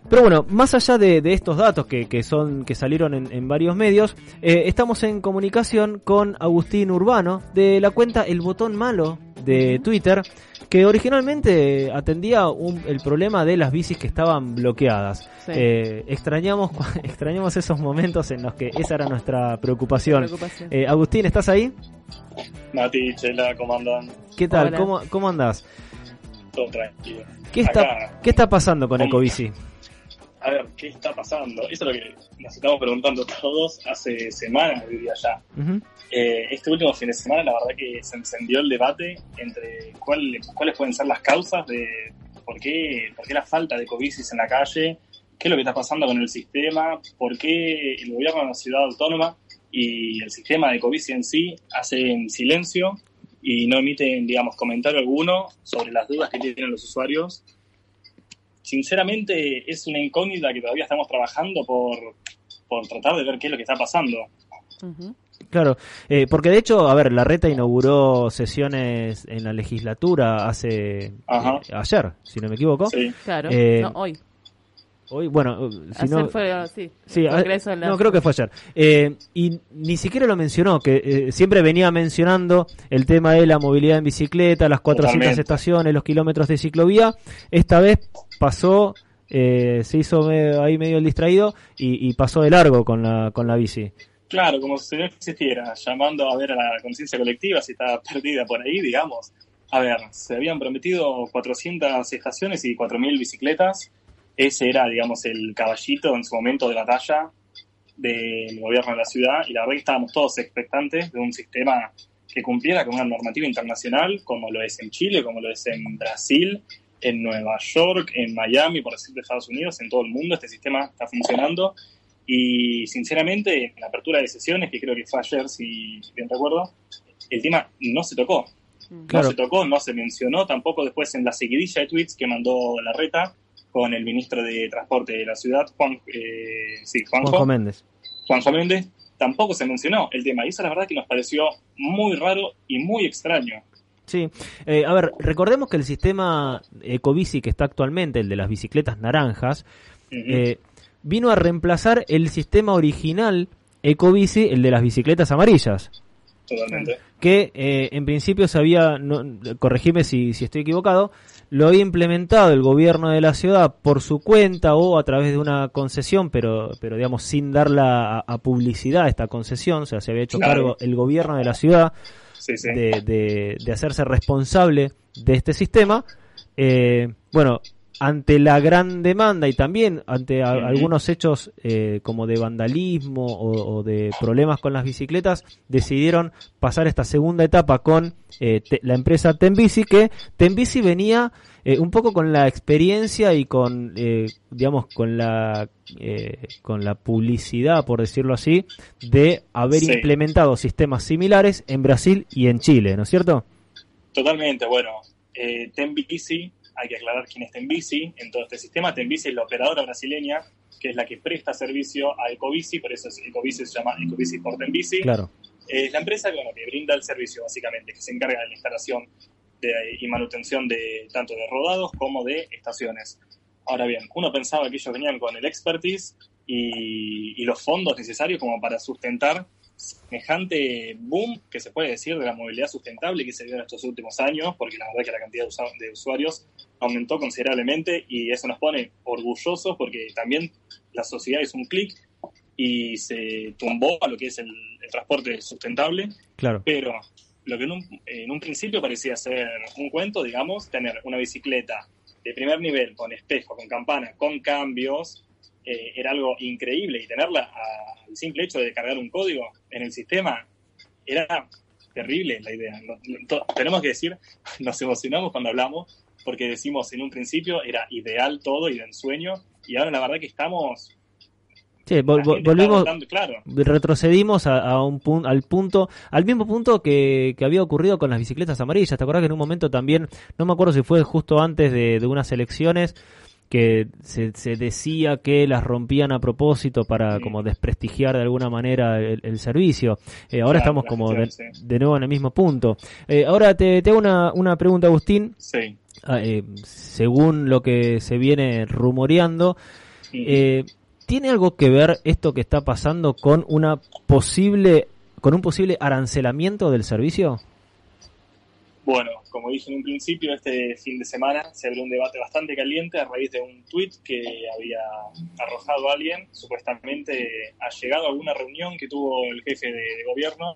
pero bueno, más allá de, de estos datos que, que son que salieron en, en varios medios, eh, estamos en comunicación con Agustín Urbano de la cuenta El Botón Malo de Twitter, que originalmente atendía un- el problema de las bicis que estaban bloqueadas. Sí. Eh, extrañamos, extrañamos esos momentos en los que esa era nuestra preocupación. Preocupación. Eh, Agustín, ¿estás ahí? Mati, Chela, ¿cómo andan? ¿Qué tal? Hola. ¿Cómo, ¿Cómo andás? Todo tranquilo. ¿Qué está, Acá, ¿Qué está pasando con ¿Cómo? Ecobici? ¿Qué está pasando? Eso es lo que nos estamos preguntando todos hace semanas, diría ya. Ujú. Eh, este último fin de semana, la verdad que se encendió el debate entre cuál- cuáles pueden ser las causas de por qué, por qué la falta de covicis en la calle, qué es lo que está pasando con el sistema, por qué el gobierno de la ciudad autónoma y el sistema de covici en sí hacen silencio y no emiten, digamos, comentario alguno sobre las dudas que tienen los usuarios. Sinceramente, es una incógnita que todavía estamos trabajando por, por tratar de ver qué es lo que está pasando. Claro, eh, porque de hecho, a ver, la reta inauguró sesiones en la legislatura hace Ajá. eh, ayer, si no me equivoco. Sí. Claro. Eh, no, hoy. Hoy, bueno, si Ayer no, fue, sí, sí, el a- la- no creo que fue ayer. Eh, y ni siquiera lo mencionó, que eh, siempre venía mencionando el tema de la movilidad en bicicleta, las 400 Totalmente. estaciones, los kilómetros de ciclovía. Esta vez pasó, eh, se hizo me- ahí medio el distraído y, y pasó de largo con la con la bici. Claro, como si no existiera, llamando a ver a la conciencia colectiva si está perdida por ahí, digamos. A ver, se habían prometido 400 estaciones y 4.000 bicicletas. Ese era, digamos, el caballito en su momento de batalla del gobierno de la ciudad y la verdad que estábamos todos expectantes de un sistema que cumpliera con una normativa internacional como lo es en Chile, como lo es en Brasil, en Nueva York, en Miami, por decir de Estados Unidos, en todo el mundo. Este sistema está funcionando y sinceramente, en la apertura de sesiones, que creo que fue ayer, si bien recuerdo, el tema no se tocó. Claro. No se tocó, no se mencionó tampoco después en la seguidilla de tweets que mandó la reta con el ministro de Transporte de la ciudad, Juan, eh, sí, Juanjo, Juanjo Méndez. Juanjo Méndez, tampoco se mencionó el tema. Y eso la verdad que nos pareció muy raro y muy extraño. Sí, Eh, a ver, recordemos que el sistema Ecobici que está actualmente, el de las bicicletas naranjas, eh, vino a reemplazar el sistema original Ecobici, el de las bicicletas amarillas. Totalmente. Que eh, en principio se había, no, corregime si, si estoy equivocado, lo había implementado el gobierno de la ciudad por su cuenta o a través de una concesión, pero, pero digamos sin darla a, publicidad esta concesión, o sea, se había hecho cargo el gobierno de la ciudad De, de, de, hacerse responsable de este sistema. Eh, bueno, ante la gran demanda y también ante algunos hechos eh, como de vandalismo o, de problemas con las bicicletas, decidieron pasar esta segunda etapa con eh, la empresa Tenbici, que Tenbici venía eh, un poco con la experiencia y con, digamos, con la, con la publicidad, por decirlo así, de haber implementado sistemas similares en Brasil y en Chile, ¿no es cierto? Totalmente, bueno, Tenbici hay que aclarar quién está en bici en todo este sistema. Tenbici es la operadora brasileña, que es la que presta servicio a Ecobici, por eso es Ecobici se llama Ecobici por Tenbici. Claro. Es la empresa que, bueno, que brinda el servicio, básicamente, que se encarga de la instalación y manutención de tanto de rodados como de estaciones. Ahora bien, uno pensaba que ellos venían con el expertise y, y los fondos necesarios como para sustentar semejante boom que se puede decir de la movilidad sustentable que se dio en estos últimos años, porque la verdad que la cantidad de usuarios aumentó considerablemente y eso nos pone orgullosos porque también la sociedad hizo un clic y se tumbó a lo que es el, transporte sustentable. Claro. Pero lo que en un, en un principio parecía ser un cuento, digamos, tener una bicicleta de primer nivel, con espejo, con campana, con cambios, eh, era algo increíble y tenerla al simple hecho de cargar un código en el sistema era terrible la idea. tenemos que decir, nos emocionamos cuando hablamos porque decimos en un principio era ideal todo y de ensueño y ahora la verdad que estamos Sí, volvimos, claro. retrocedimos a, un punto, al punto, al mismo punto que, que, había ocurrido con las bicicletas amarillas. ¿Te acuerdas que en un momento también, no me acuerdo si fue justo antes de, de unas elecciones, que se, se, decía que las rompían a propósito para como desprestigiar de alguna manera el, servicio. Eh, ahora estamos como de, nuevo en el mismo punto. Eh, ahora te, te, hago una, una pregunta, Agustín. Sí. Ah, eh, según lo que se viene rumoreando, ¿tiene algo que ver esto que está pasando con una posible con un posible arancelamiento del servicio? Bueno, como dije en un principio, este fin de semana se abrió un debate bastante caliente a raíz de un tuit que había arrojado alguien, supuestamente ha llegado a alguna reunión que tuvo el jefe de, gobierno,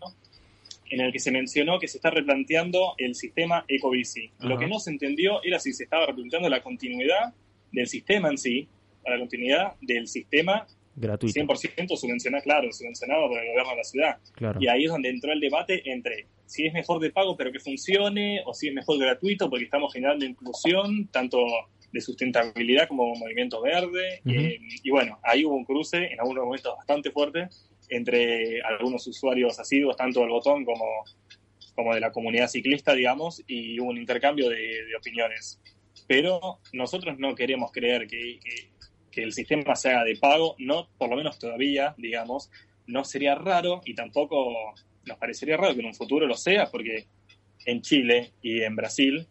en el que se mencionó que se está replanteando el sistema Ecobici. Lo que no se entendió era si se estaba replanteando la continuidad del sistema en sí, la continuidad del sistema gratuito. 100% subvencionado, claro, subvencionado por el gobierno de la ciudad. Y ahí es donde entró el debate entre si es mejor de pago pero que funcione o si es mejor gratuito porque estamos generando inclusión tanto de sustentabilidad como movimiento verde. Eh, y bueno, ahí hubo un cruce en algunos momentos bastante fuerte entre algunos usuarios asiduos, tanto del botón como, como de la comunidad ciclista, digamos, y hubo un intercambio de, opiniones. Pero nosotros no queremos creer que, que el sistema se haga de pago, no, por lo menos todavía, digamos, no sería raro y tampoco nos parecería raro que en un futuro lo sea, porque en Chile y en Brasil,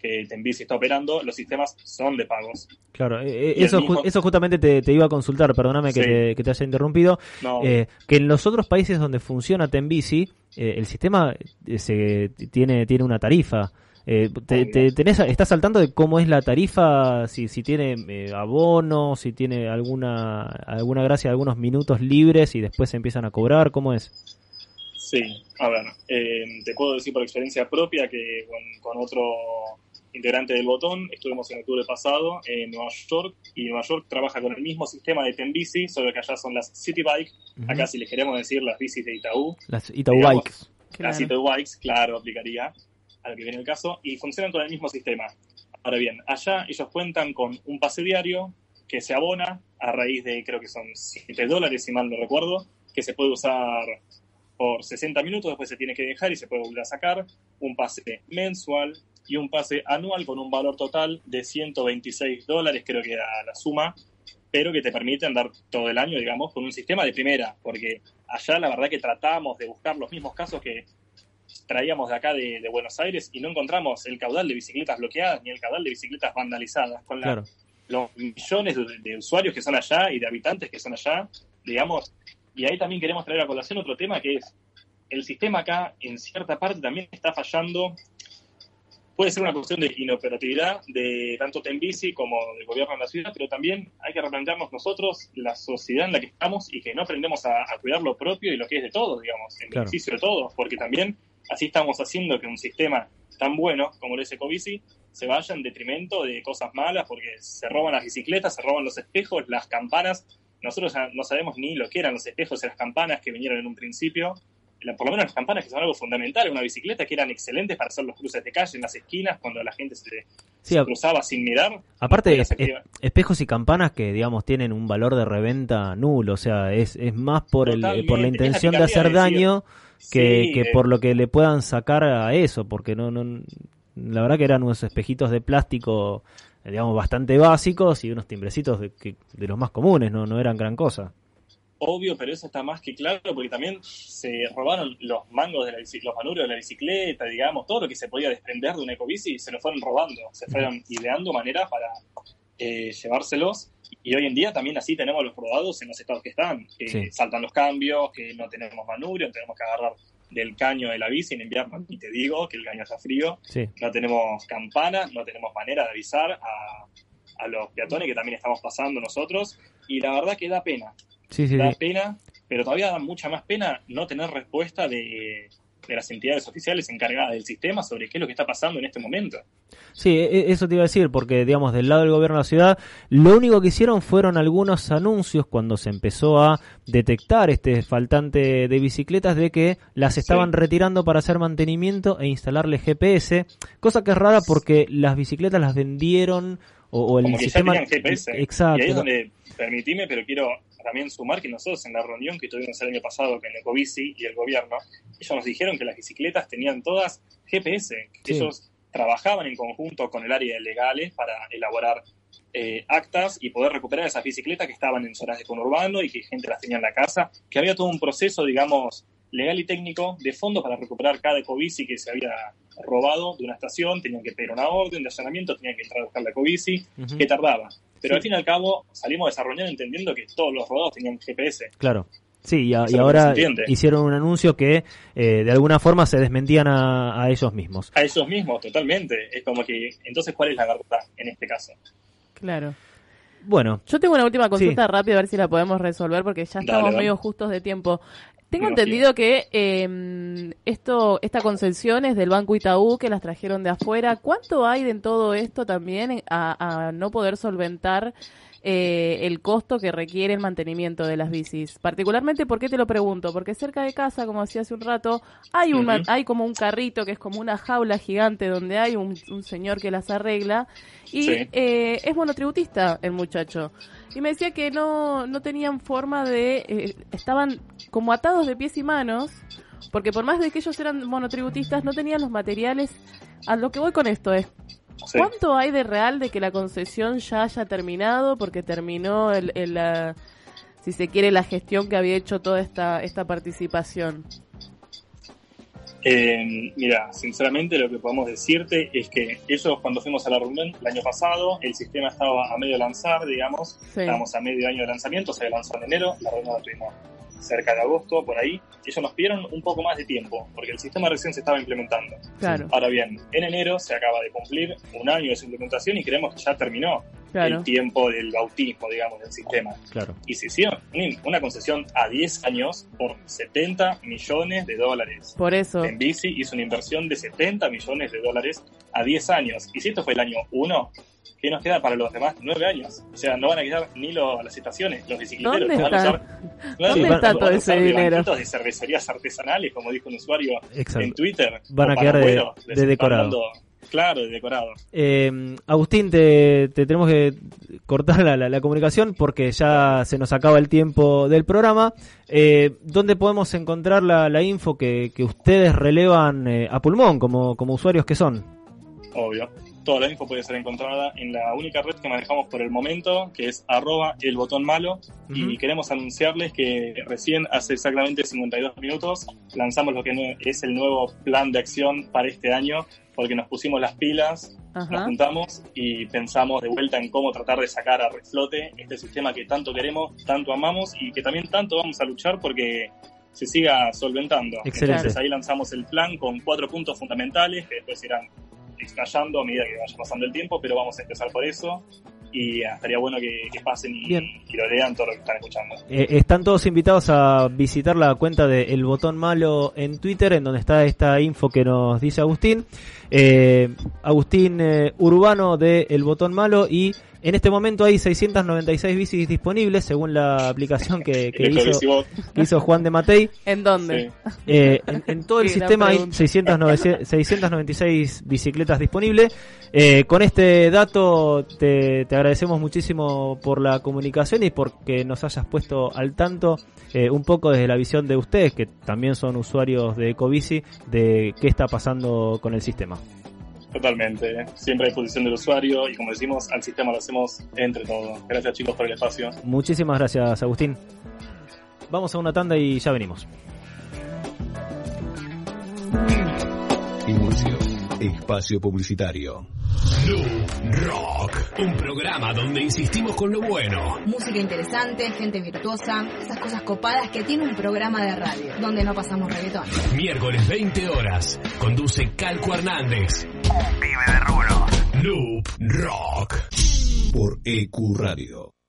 que Tenbici está operando, los sistemas son de pagos. Claro, eh, eh, eso, eso justamente te, iba a consultar, perdóname que, te, haya interrumpido, eh, que en los otros países donde funciona Tenbici, el sistema se, tiene, tiene una tarifa. Eh, te, tenés, ¿Estás saltando de cómo es la tarifa? Si, si tiene eh, abono, si tiene alguna, alguna gracia, algunos minutos libres y después se empiezan a cobrar, ¿cómo es? Sí, a ver, eh, te puedo decir por experiencia propia que con, otro integrante del botón estuvimos en octubre pasado en Nueva York y Nueva York trabaja con el mismo sistema de Tenbici, solo que allá son las City Bike, acá si les queremos decir las bicis de Itaú. Las Itaú Bikes. Las Itaú Bikes, claro, aplicaría a lo que viene el caso, y funcionan con el mismo sistema. Ahora bien, allá ellos cuentan con un pase diario que se abona a raíz de, creo que son 7 dólares, si mal no recuerdo, que se puede usar por 60 minutos, después se tiene que dejar y se puede volver a sacar, un pase mensual y un pase anual con un valor total de 126 dólares, creo que era la suma, pero que te permite andar todo el año, digamos, con un sistema de primera, porque allá la verdad que tratamos de buscar los mismos casos que traíamos de acá de, Buenos Aires y no encontramos el caudal de bicicletas bloqueadas ni el caudal de bicicletas vandalizadas. Con los millones de, usuarios que son allá y de habitantes que son allá, digamos. Y ahí también queremos traer a colación otro tema que es el sistema acá en cierta parte también está fallando. Puede ser una cuestión de inoperatividad de tanto Tenbici como del gobierno de la ciudad, pero también hay que replantearnos nosotros la sociedad en la que estamos y que no aprendemos a, cuidar lo propio y lo que es de todos, digamos, en beneficio de todos, porque también así estamos haciendo que un sistema tan bueno como el Ecobici se vaya en detrimento de cosas malas, porque se roban las bicicletas, se roban los espejos, las campanas. Nosotros no sabemos ni lo que eran los espejos y las campanas que vinieron en un principio por lo menos las campanas que son algo fundamental una bicicleta que eran excelentes para hacer los cruces de calle en las esquinas cuando la gente se, cruzaba sin mirar. Aparte, espejos y campanas que, digamos, tienen un valor de reventa nulo, o sea, es, es más por, el, por la intención de hacer daño que, que por lo que le puedan sacar a eso, porque no, no la verdad que eran unos espejitos de plástico digamos bastante básicos y unos timbrecitos de, de los más comunes, no, no eran gran cosa. Obvio, pero eso está más que claro porque también se robaron los mangos de la los manurios de la bicicleta, digamos, todo lo que se podía desprender de una ecobici se lo fueron robando, se fueron ideando maneras para eh, llevárselos. Y hoy en día también así tenemos los robados en los estados que están, que saltan los cambios, que no tenemos manubrio, tenemos que agarrar del caño de la bici en invierno, y te digo que el caño está frío, no tenemos campanas, no tenemos manera de avisar a, a los peatones que también estamos pasando nosotros, y la verdad que da pena, da pena, pero todavía da mucha más pena no tener respuesta de, las entidades oficiales encargadas del sistema sobre qué es lo que está pasando en este momento. Sí, e, e, eso te iba a decir, porque digamos, del lado del gobierno de la ciudad, lo único que hicieron fueron algunos anuncios cuando se empezó a detectar este faltante de bicicletas de que las estaban retirando para hacer mantenimiento e instalarle GPS, cosa que es rara porque las bicicletas las vendieron o, el sistema... GPS. Exacto. Y ahí es donde, permitime, pero quiero también sumar que nosotros en la reunión que tuvimos el año pasado con Ecobici y el gobierno, ellos nos dijeron que las bicicletas tenían todas GPS, que ellos trabajaban en conjunto con el área de legales para elaborar eh, actas y poder recuperar esas bicicletas que estaban en zonas de conurbano y que gente las tenía en la casa, que había todo un proceso, digamos, legal y técnico de fondo para recuperar cada ecobici que se había robado de una estación, tenían que pedir una orden de allanamiento, tenían que entrar a buscar la ecobici, que tardaba. Pero al fin y al cabo salimos desarrollando entendiendo que todos los rodados tenían GPS. Claro. Sí, y, ahora hicieron un anuncio que eh, de alguna forma se desmentían a, ellos mismos. A ellos mismos, totalmente. Es como que, entonces, ¿cuál es la verdad en este caso? Claro. Bueno. Yo tengo una última consulta rápida, a ver si la podemos resolver, porque ya estamos medio justos de tiempo. Tengo entendido que eh, esto, esta concesión es del Banco Itaú, que las trajeron de afuera. ¿Cuánto hay en todo esto también a, no poder solventar eh, el costo que requiere el mantenimiento de las bicis? Particularmente, ¿por qué te lo pregunto? Porque cerca de casa, como decía hace un rato, hay, un, hay como un carrito que es como una jaula gigante donde hay un, señor que las arregla y eh, es monotributista el muchacho y me decía que no, no tenían forma de, eh, estaban como atados de pies y manos, porque por más de que ellos eran monotributistas, no tenían los materiales. A lo que voy con esto es, ¿cuánto hay de real de que la concesión ya haya terminado? Porque terminó el, el si se quiere, la gestión que había hecho toda esta, esta participación. Eh, mira, sinceramente lo que podemos decirte es que ellos cuando fuimos a la reunión el año pasado, el sistema estaba a medio lanzar, digamos, estábamos a medio año de lanzamiento, se lanzó en enero, la reunión la tuvimos cerca de agosto, por ahí, ellos nos pidieron un poco más de tiempo, porque el sistema recién se estaba implementando. Ahora bien, en enero se acaba de cumplir un año de su implementación y creemos que ya terminó el tiempo del bautismo, digamos, del sistema. Claro. Y se hicieron una concesión a 10 años por 70 millones de dólares. Por eso. En bici hizo una inversión de 70 millones de dólares a 10 años. Y si esto fue el año 1, ¿qué nos queda para los demás 9 años? O sea, no van a quedar ni las estaciones, los bicicleteros. ¿Dónde van a usar, ¿Dónde está todo ese dinero? de cervecerías artesanales, como dijo un usuario en Twitter. Van a quedar de, decorado. Claro, decorado. Eh, Agustín, te, tenemos que cortar la, comunicación porque ya se nos acaba el tiempo del programa. Eh, ¿Dónde podemos encontrar la, info que, ustedes relevan eh, a pulmón como, como usuarios que son? Obvio. Toda la info puede ser encontrada en la única red que manejamos por el momento, que es arroba el botón malo. Y queremos anunciarles que recién, hace exactamente 52 minutos, lanzamos lo que es el nuevo plan de acción para este año, porque nos pusimos las pilas, nos juntamos y pensamos de vuelta en cómo tratar de sacar a reflote este sistema que tanto queremos, tanto amamos y que también tanto vamos a luchar porque se siga solventando. Excelente. Entonces ahí lanzamos el plan con cuatro puntos fundamentales que después irán explayando a medida que vaya pasando el tiempo, pero vamos a empezar por eso y ah, estaría bueno que, que pasen y lo lean todo lo que están escuchando. Eh, están todos invitados a visitar la cuenta de El Botón Malo en Twitter, en donde está esta info que nos dice Agustín. Eh, Agustín eh, Urbano de El Botón Malo y en este momento hay 696 bicis disponibles según la aplicación que, hizo, Bicibot. que hizo Juan de Matei. ¿En dónde? Eh, en, en todo el sistema hay pregunta. 609 696 bicicletas disponibles. Eh, con este dato te, te agradecemos muchísimo por la comunicación y porque nos hayas puesto al tanto eh, un poco desde la visión de ustedes, que también son usuarios de Ecobici, de qué está pasando con el sistema. Totalmente, siempre a disposición del usuario y como decimos, al sistema lo hacemos entre todos. Gracias chicos por el espacio. Muchísimas gracias, Agustín. Vamos a una tanda y ya venimos. Espacio publicitario. New Rock, un programa donde insistimos con lo bueno. Música interesante, gente virtuosa, esas cosas copadas que tiene un programa de radio, donde no pasamos reggaetón. Miércoles 20 horas, conduce Calco Hernández. Vive de rubro. Noob Rock. Por EQ Radio.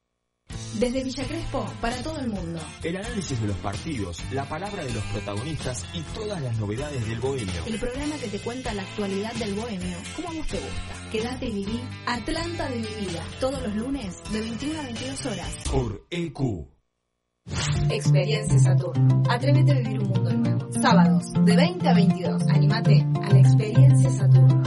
Desde Villa Crespo, para todo el mundo. El análisis de los partidos, la palabra de los protagonistas y todas las novedades del bohemio. El programa que te cuenta la actualidad del bohemio, como a vos te gusta. Quédate y viví Atlanta de mi vida, todos los lunes de 21 a 22 horas. Por EQ. Experiencia Saturno. Atrévete a vivir un mundo nuevo. Sábados, de 20 a 22. Animate a la Experiencia Saturno.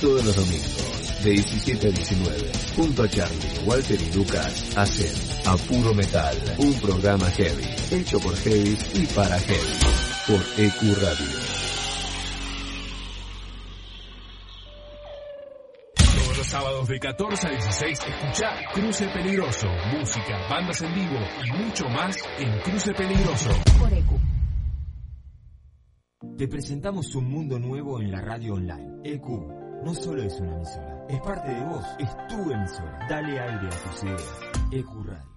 Todos los domingos, de 17 a 19, junto a Charlie, Walter y Lucas, hacen A Puro Metal, un programa heavy, hecho por heavy y para heavy, por EQ Radio. Todos los sábados de 14 a 16 escucha Cruce Peligroso, música, bandas en vivo y mucho más en Cruce Peligroso. Por EQ. Te presentamos un mundo nuevo en la radio online. EQ no solo es una emisora, es parte de vos, es tu emisora. Dale aire a tus ideas. EQ Radio.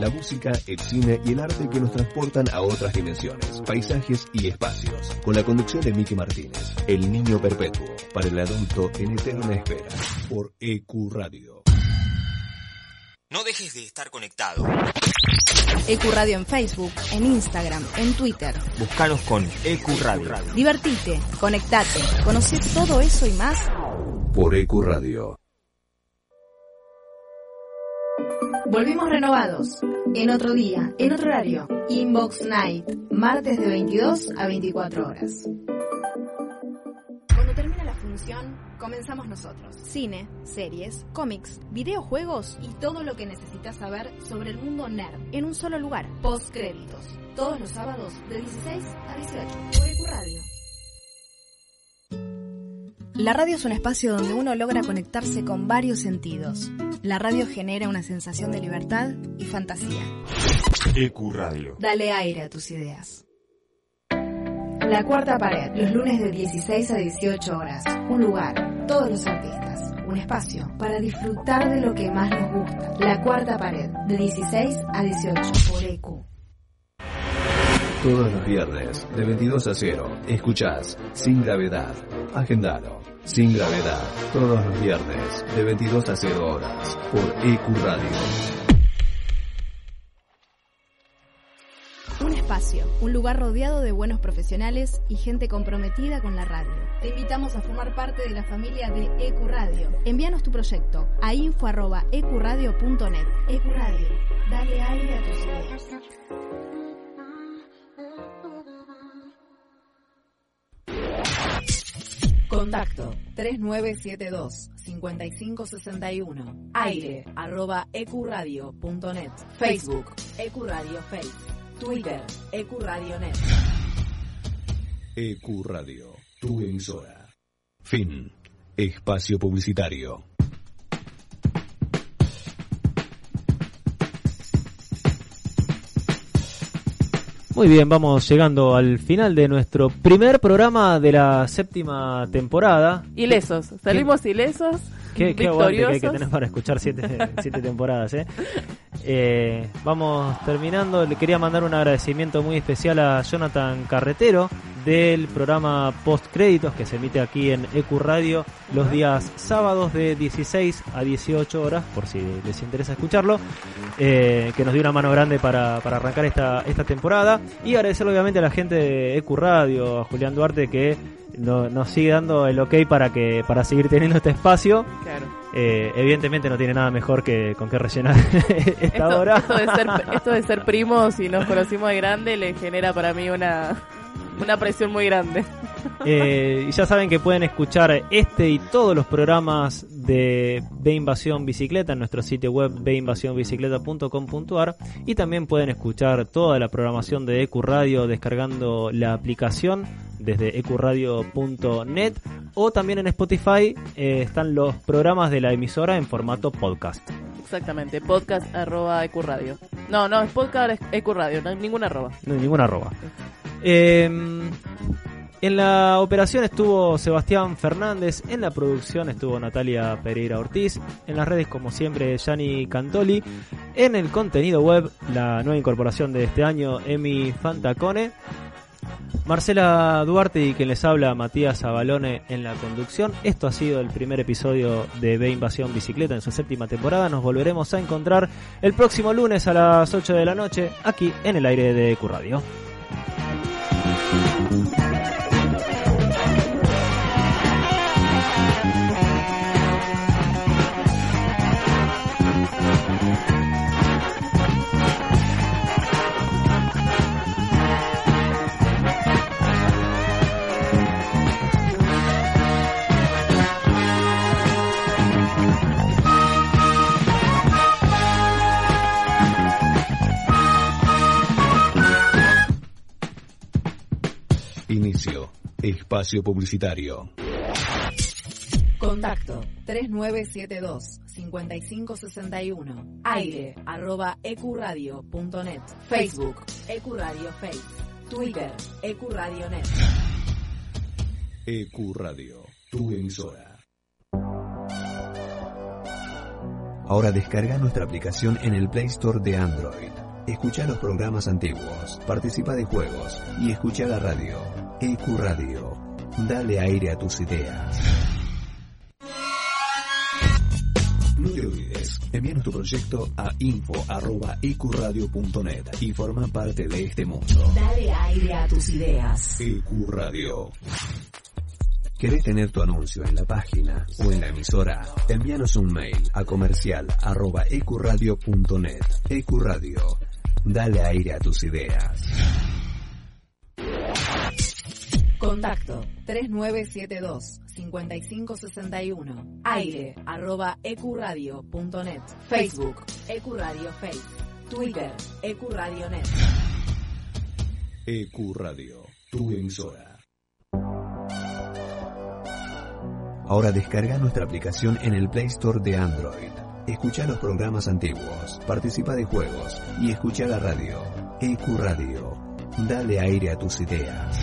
La música, el cine y el arte que nos transportan a otras dimensiones, paisajes y espacios. Con la conducción de Miki Martínez, El Niño Perpetuo, para el adulto en eterna espera, por EQ Radio. No dejes de estar conectado. EQ Radio en Facebook, en Instagram, en Twitter. Búscanos con EQ Radio. Divertite, conectate, conoce todo eso y más Por EQ Radio. Volvimos renovados. En otro día, en otro horario. Inbox Night. Martes de 22 a 24 horas. Cuando termina la función, comenzamos nosotros. Cine, series, cómics, videojuegos y todo lo que necesitas saber sobre el mundo nerd. En un solo lugar. Postcréditos. Todos los sábados de 16 a 18. Por EQ Radio. La radio es un espacio donde uno logra conectarse con varios sentidos. La radio genera una sensación de libertad y fantasía. EQ Radio. Dale aire a tus ideas. La cuarta pared, los lunes de 16 a 18 horas. Un lugar, todos los artistas. Un espacio para disfrutar de lo que más nos gusta. La cuarta pared, de 16 a 18 por EQ. Todos los viernes, de 22 a 0, escuchás Sin Gravedad. Agendalo. Sin Gravedad. Todos los viernes, de 22 a 0 horas, por EQ Radio. Un lugar rodeado de buenos profesionales y gente comprometida con la radio. Te invitamos a formar parte de la familia de EQ Radio. Envíanos tu proyecto a info@ecuradio.net. EQ Radio, dale aire a tus ideas. Contacto 3972-5561. Aire arroba ecuradio.net. Facebook Ecuradio Face. Twitter Ecuradio.net. EQ Radio, tu emisora. Fin. Espacio publicitario. Muy bien, vamos llegando al final de nuestro primer programa de la séptima temporada. Ilesos, salimos ilesos. Qué, qué aguante que hay que tener para escuchar siete, siete temporadas, ¿eh? ¿eh? Vamos terminando. Le quería mandar un agradecimiento muy especial a Jonathan Carretero del programa Post Créditos que se emite aquí en EQ Radio los días sábados de 16 a 18 horas, por si les interesa escucharlo, eh, que nos dio una mano grande para, para arrancar esta, esta temporada. Y agradecer obviamente a la gente de EQ Radio, a Julián Duarte que nos sigue dando el ok para que para seguir teniendo este espacio. Eh, evidentemente no tiene nada mejor que con que rellenar esta hora. Esto de, ser, esto de ser primos y nos conocimos de grande le genera para mí una, una presión muy grande. Eh, y ya saben que pueden escuchar este y todos los programas de B Invasión Bicicleta en nuestro sitio web binvasionbicicleta.com.ar y también pueden escuchar toda la programación de EQ Radio descargando la aplicación desde ecuradio.net o también en Spotify eh, están los programas de la emisora en formato podcast. Exactamente, podcast arroba ecuradio. No, no, es podcast ecuradio, no hay ninguna arroba. No hay ninguna arroba. Em, en la operación estuvo Sebastián Fernández, en la producción estuvo Natalia Pereira Ortiz, en las redes como siempre Gianni Cantoli, en el contenido web la nueva incorporación de este año Emi Fantacone, Marcela Duarte y quien les habla Matías Abalone en la conducción. Esto ha sido el primer episodio de B Invasión Bicicleta en su séptima temporada. Nos volveremos a encontrar el próximo lunes a las 8 de la noche aquí en el aire de Curradio. Inicio. Espacio publicitario. Contacto 3972-5561. Aire arroba ecuradio.net. Facebook Ecuradio Face. Twitter Ecuradionet. Ecuradio, tu emisora. Ahora descarga nuestra aplicación en el Play Store de Android. Escucha los programas antiguos, participa de juegos y escucha la radio. EQ Radio. Dale aire a tus ideas. No te olvides, envíanos tu proyecto a info.ecuradio.net y forma parte de este mundo. Dale aire a tus ideas. EQ Radio. ¿Querés tener tu anuncio en la página o en la emisora? Envíanos un mail a comercial arroba ecuradio.net. Ecuradio. Dale aire a tus ideas. Contacto 3972-5561. Aire arroba ecuradio.net. Facebook Ecuradio Face. Twitter Ecuradionet. Ecuradio, tu emisora. Ahora descarga nuestra aplicación en el Play Store de Android. Escucha los programas antiguos, participa de juegos y escucha la radio. EQ Radio. Dale aire a tus ideas.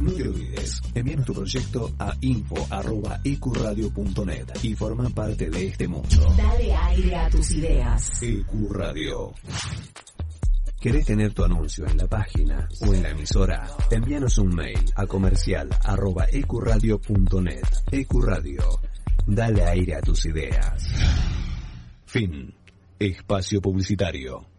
No te olvides, envíanos tu proyecto a info.ecuradio.net y forma parte de este mundo. Dale aire a tus ideas. EQ Radio. ¿Querés tener tu anuncio en la página o en la emisora? Envíanos un mail a comercial arroba ecuradio.net. Ecuradio. Dale aire a tus ideas. Fin. Espacio publicitario.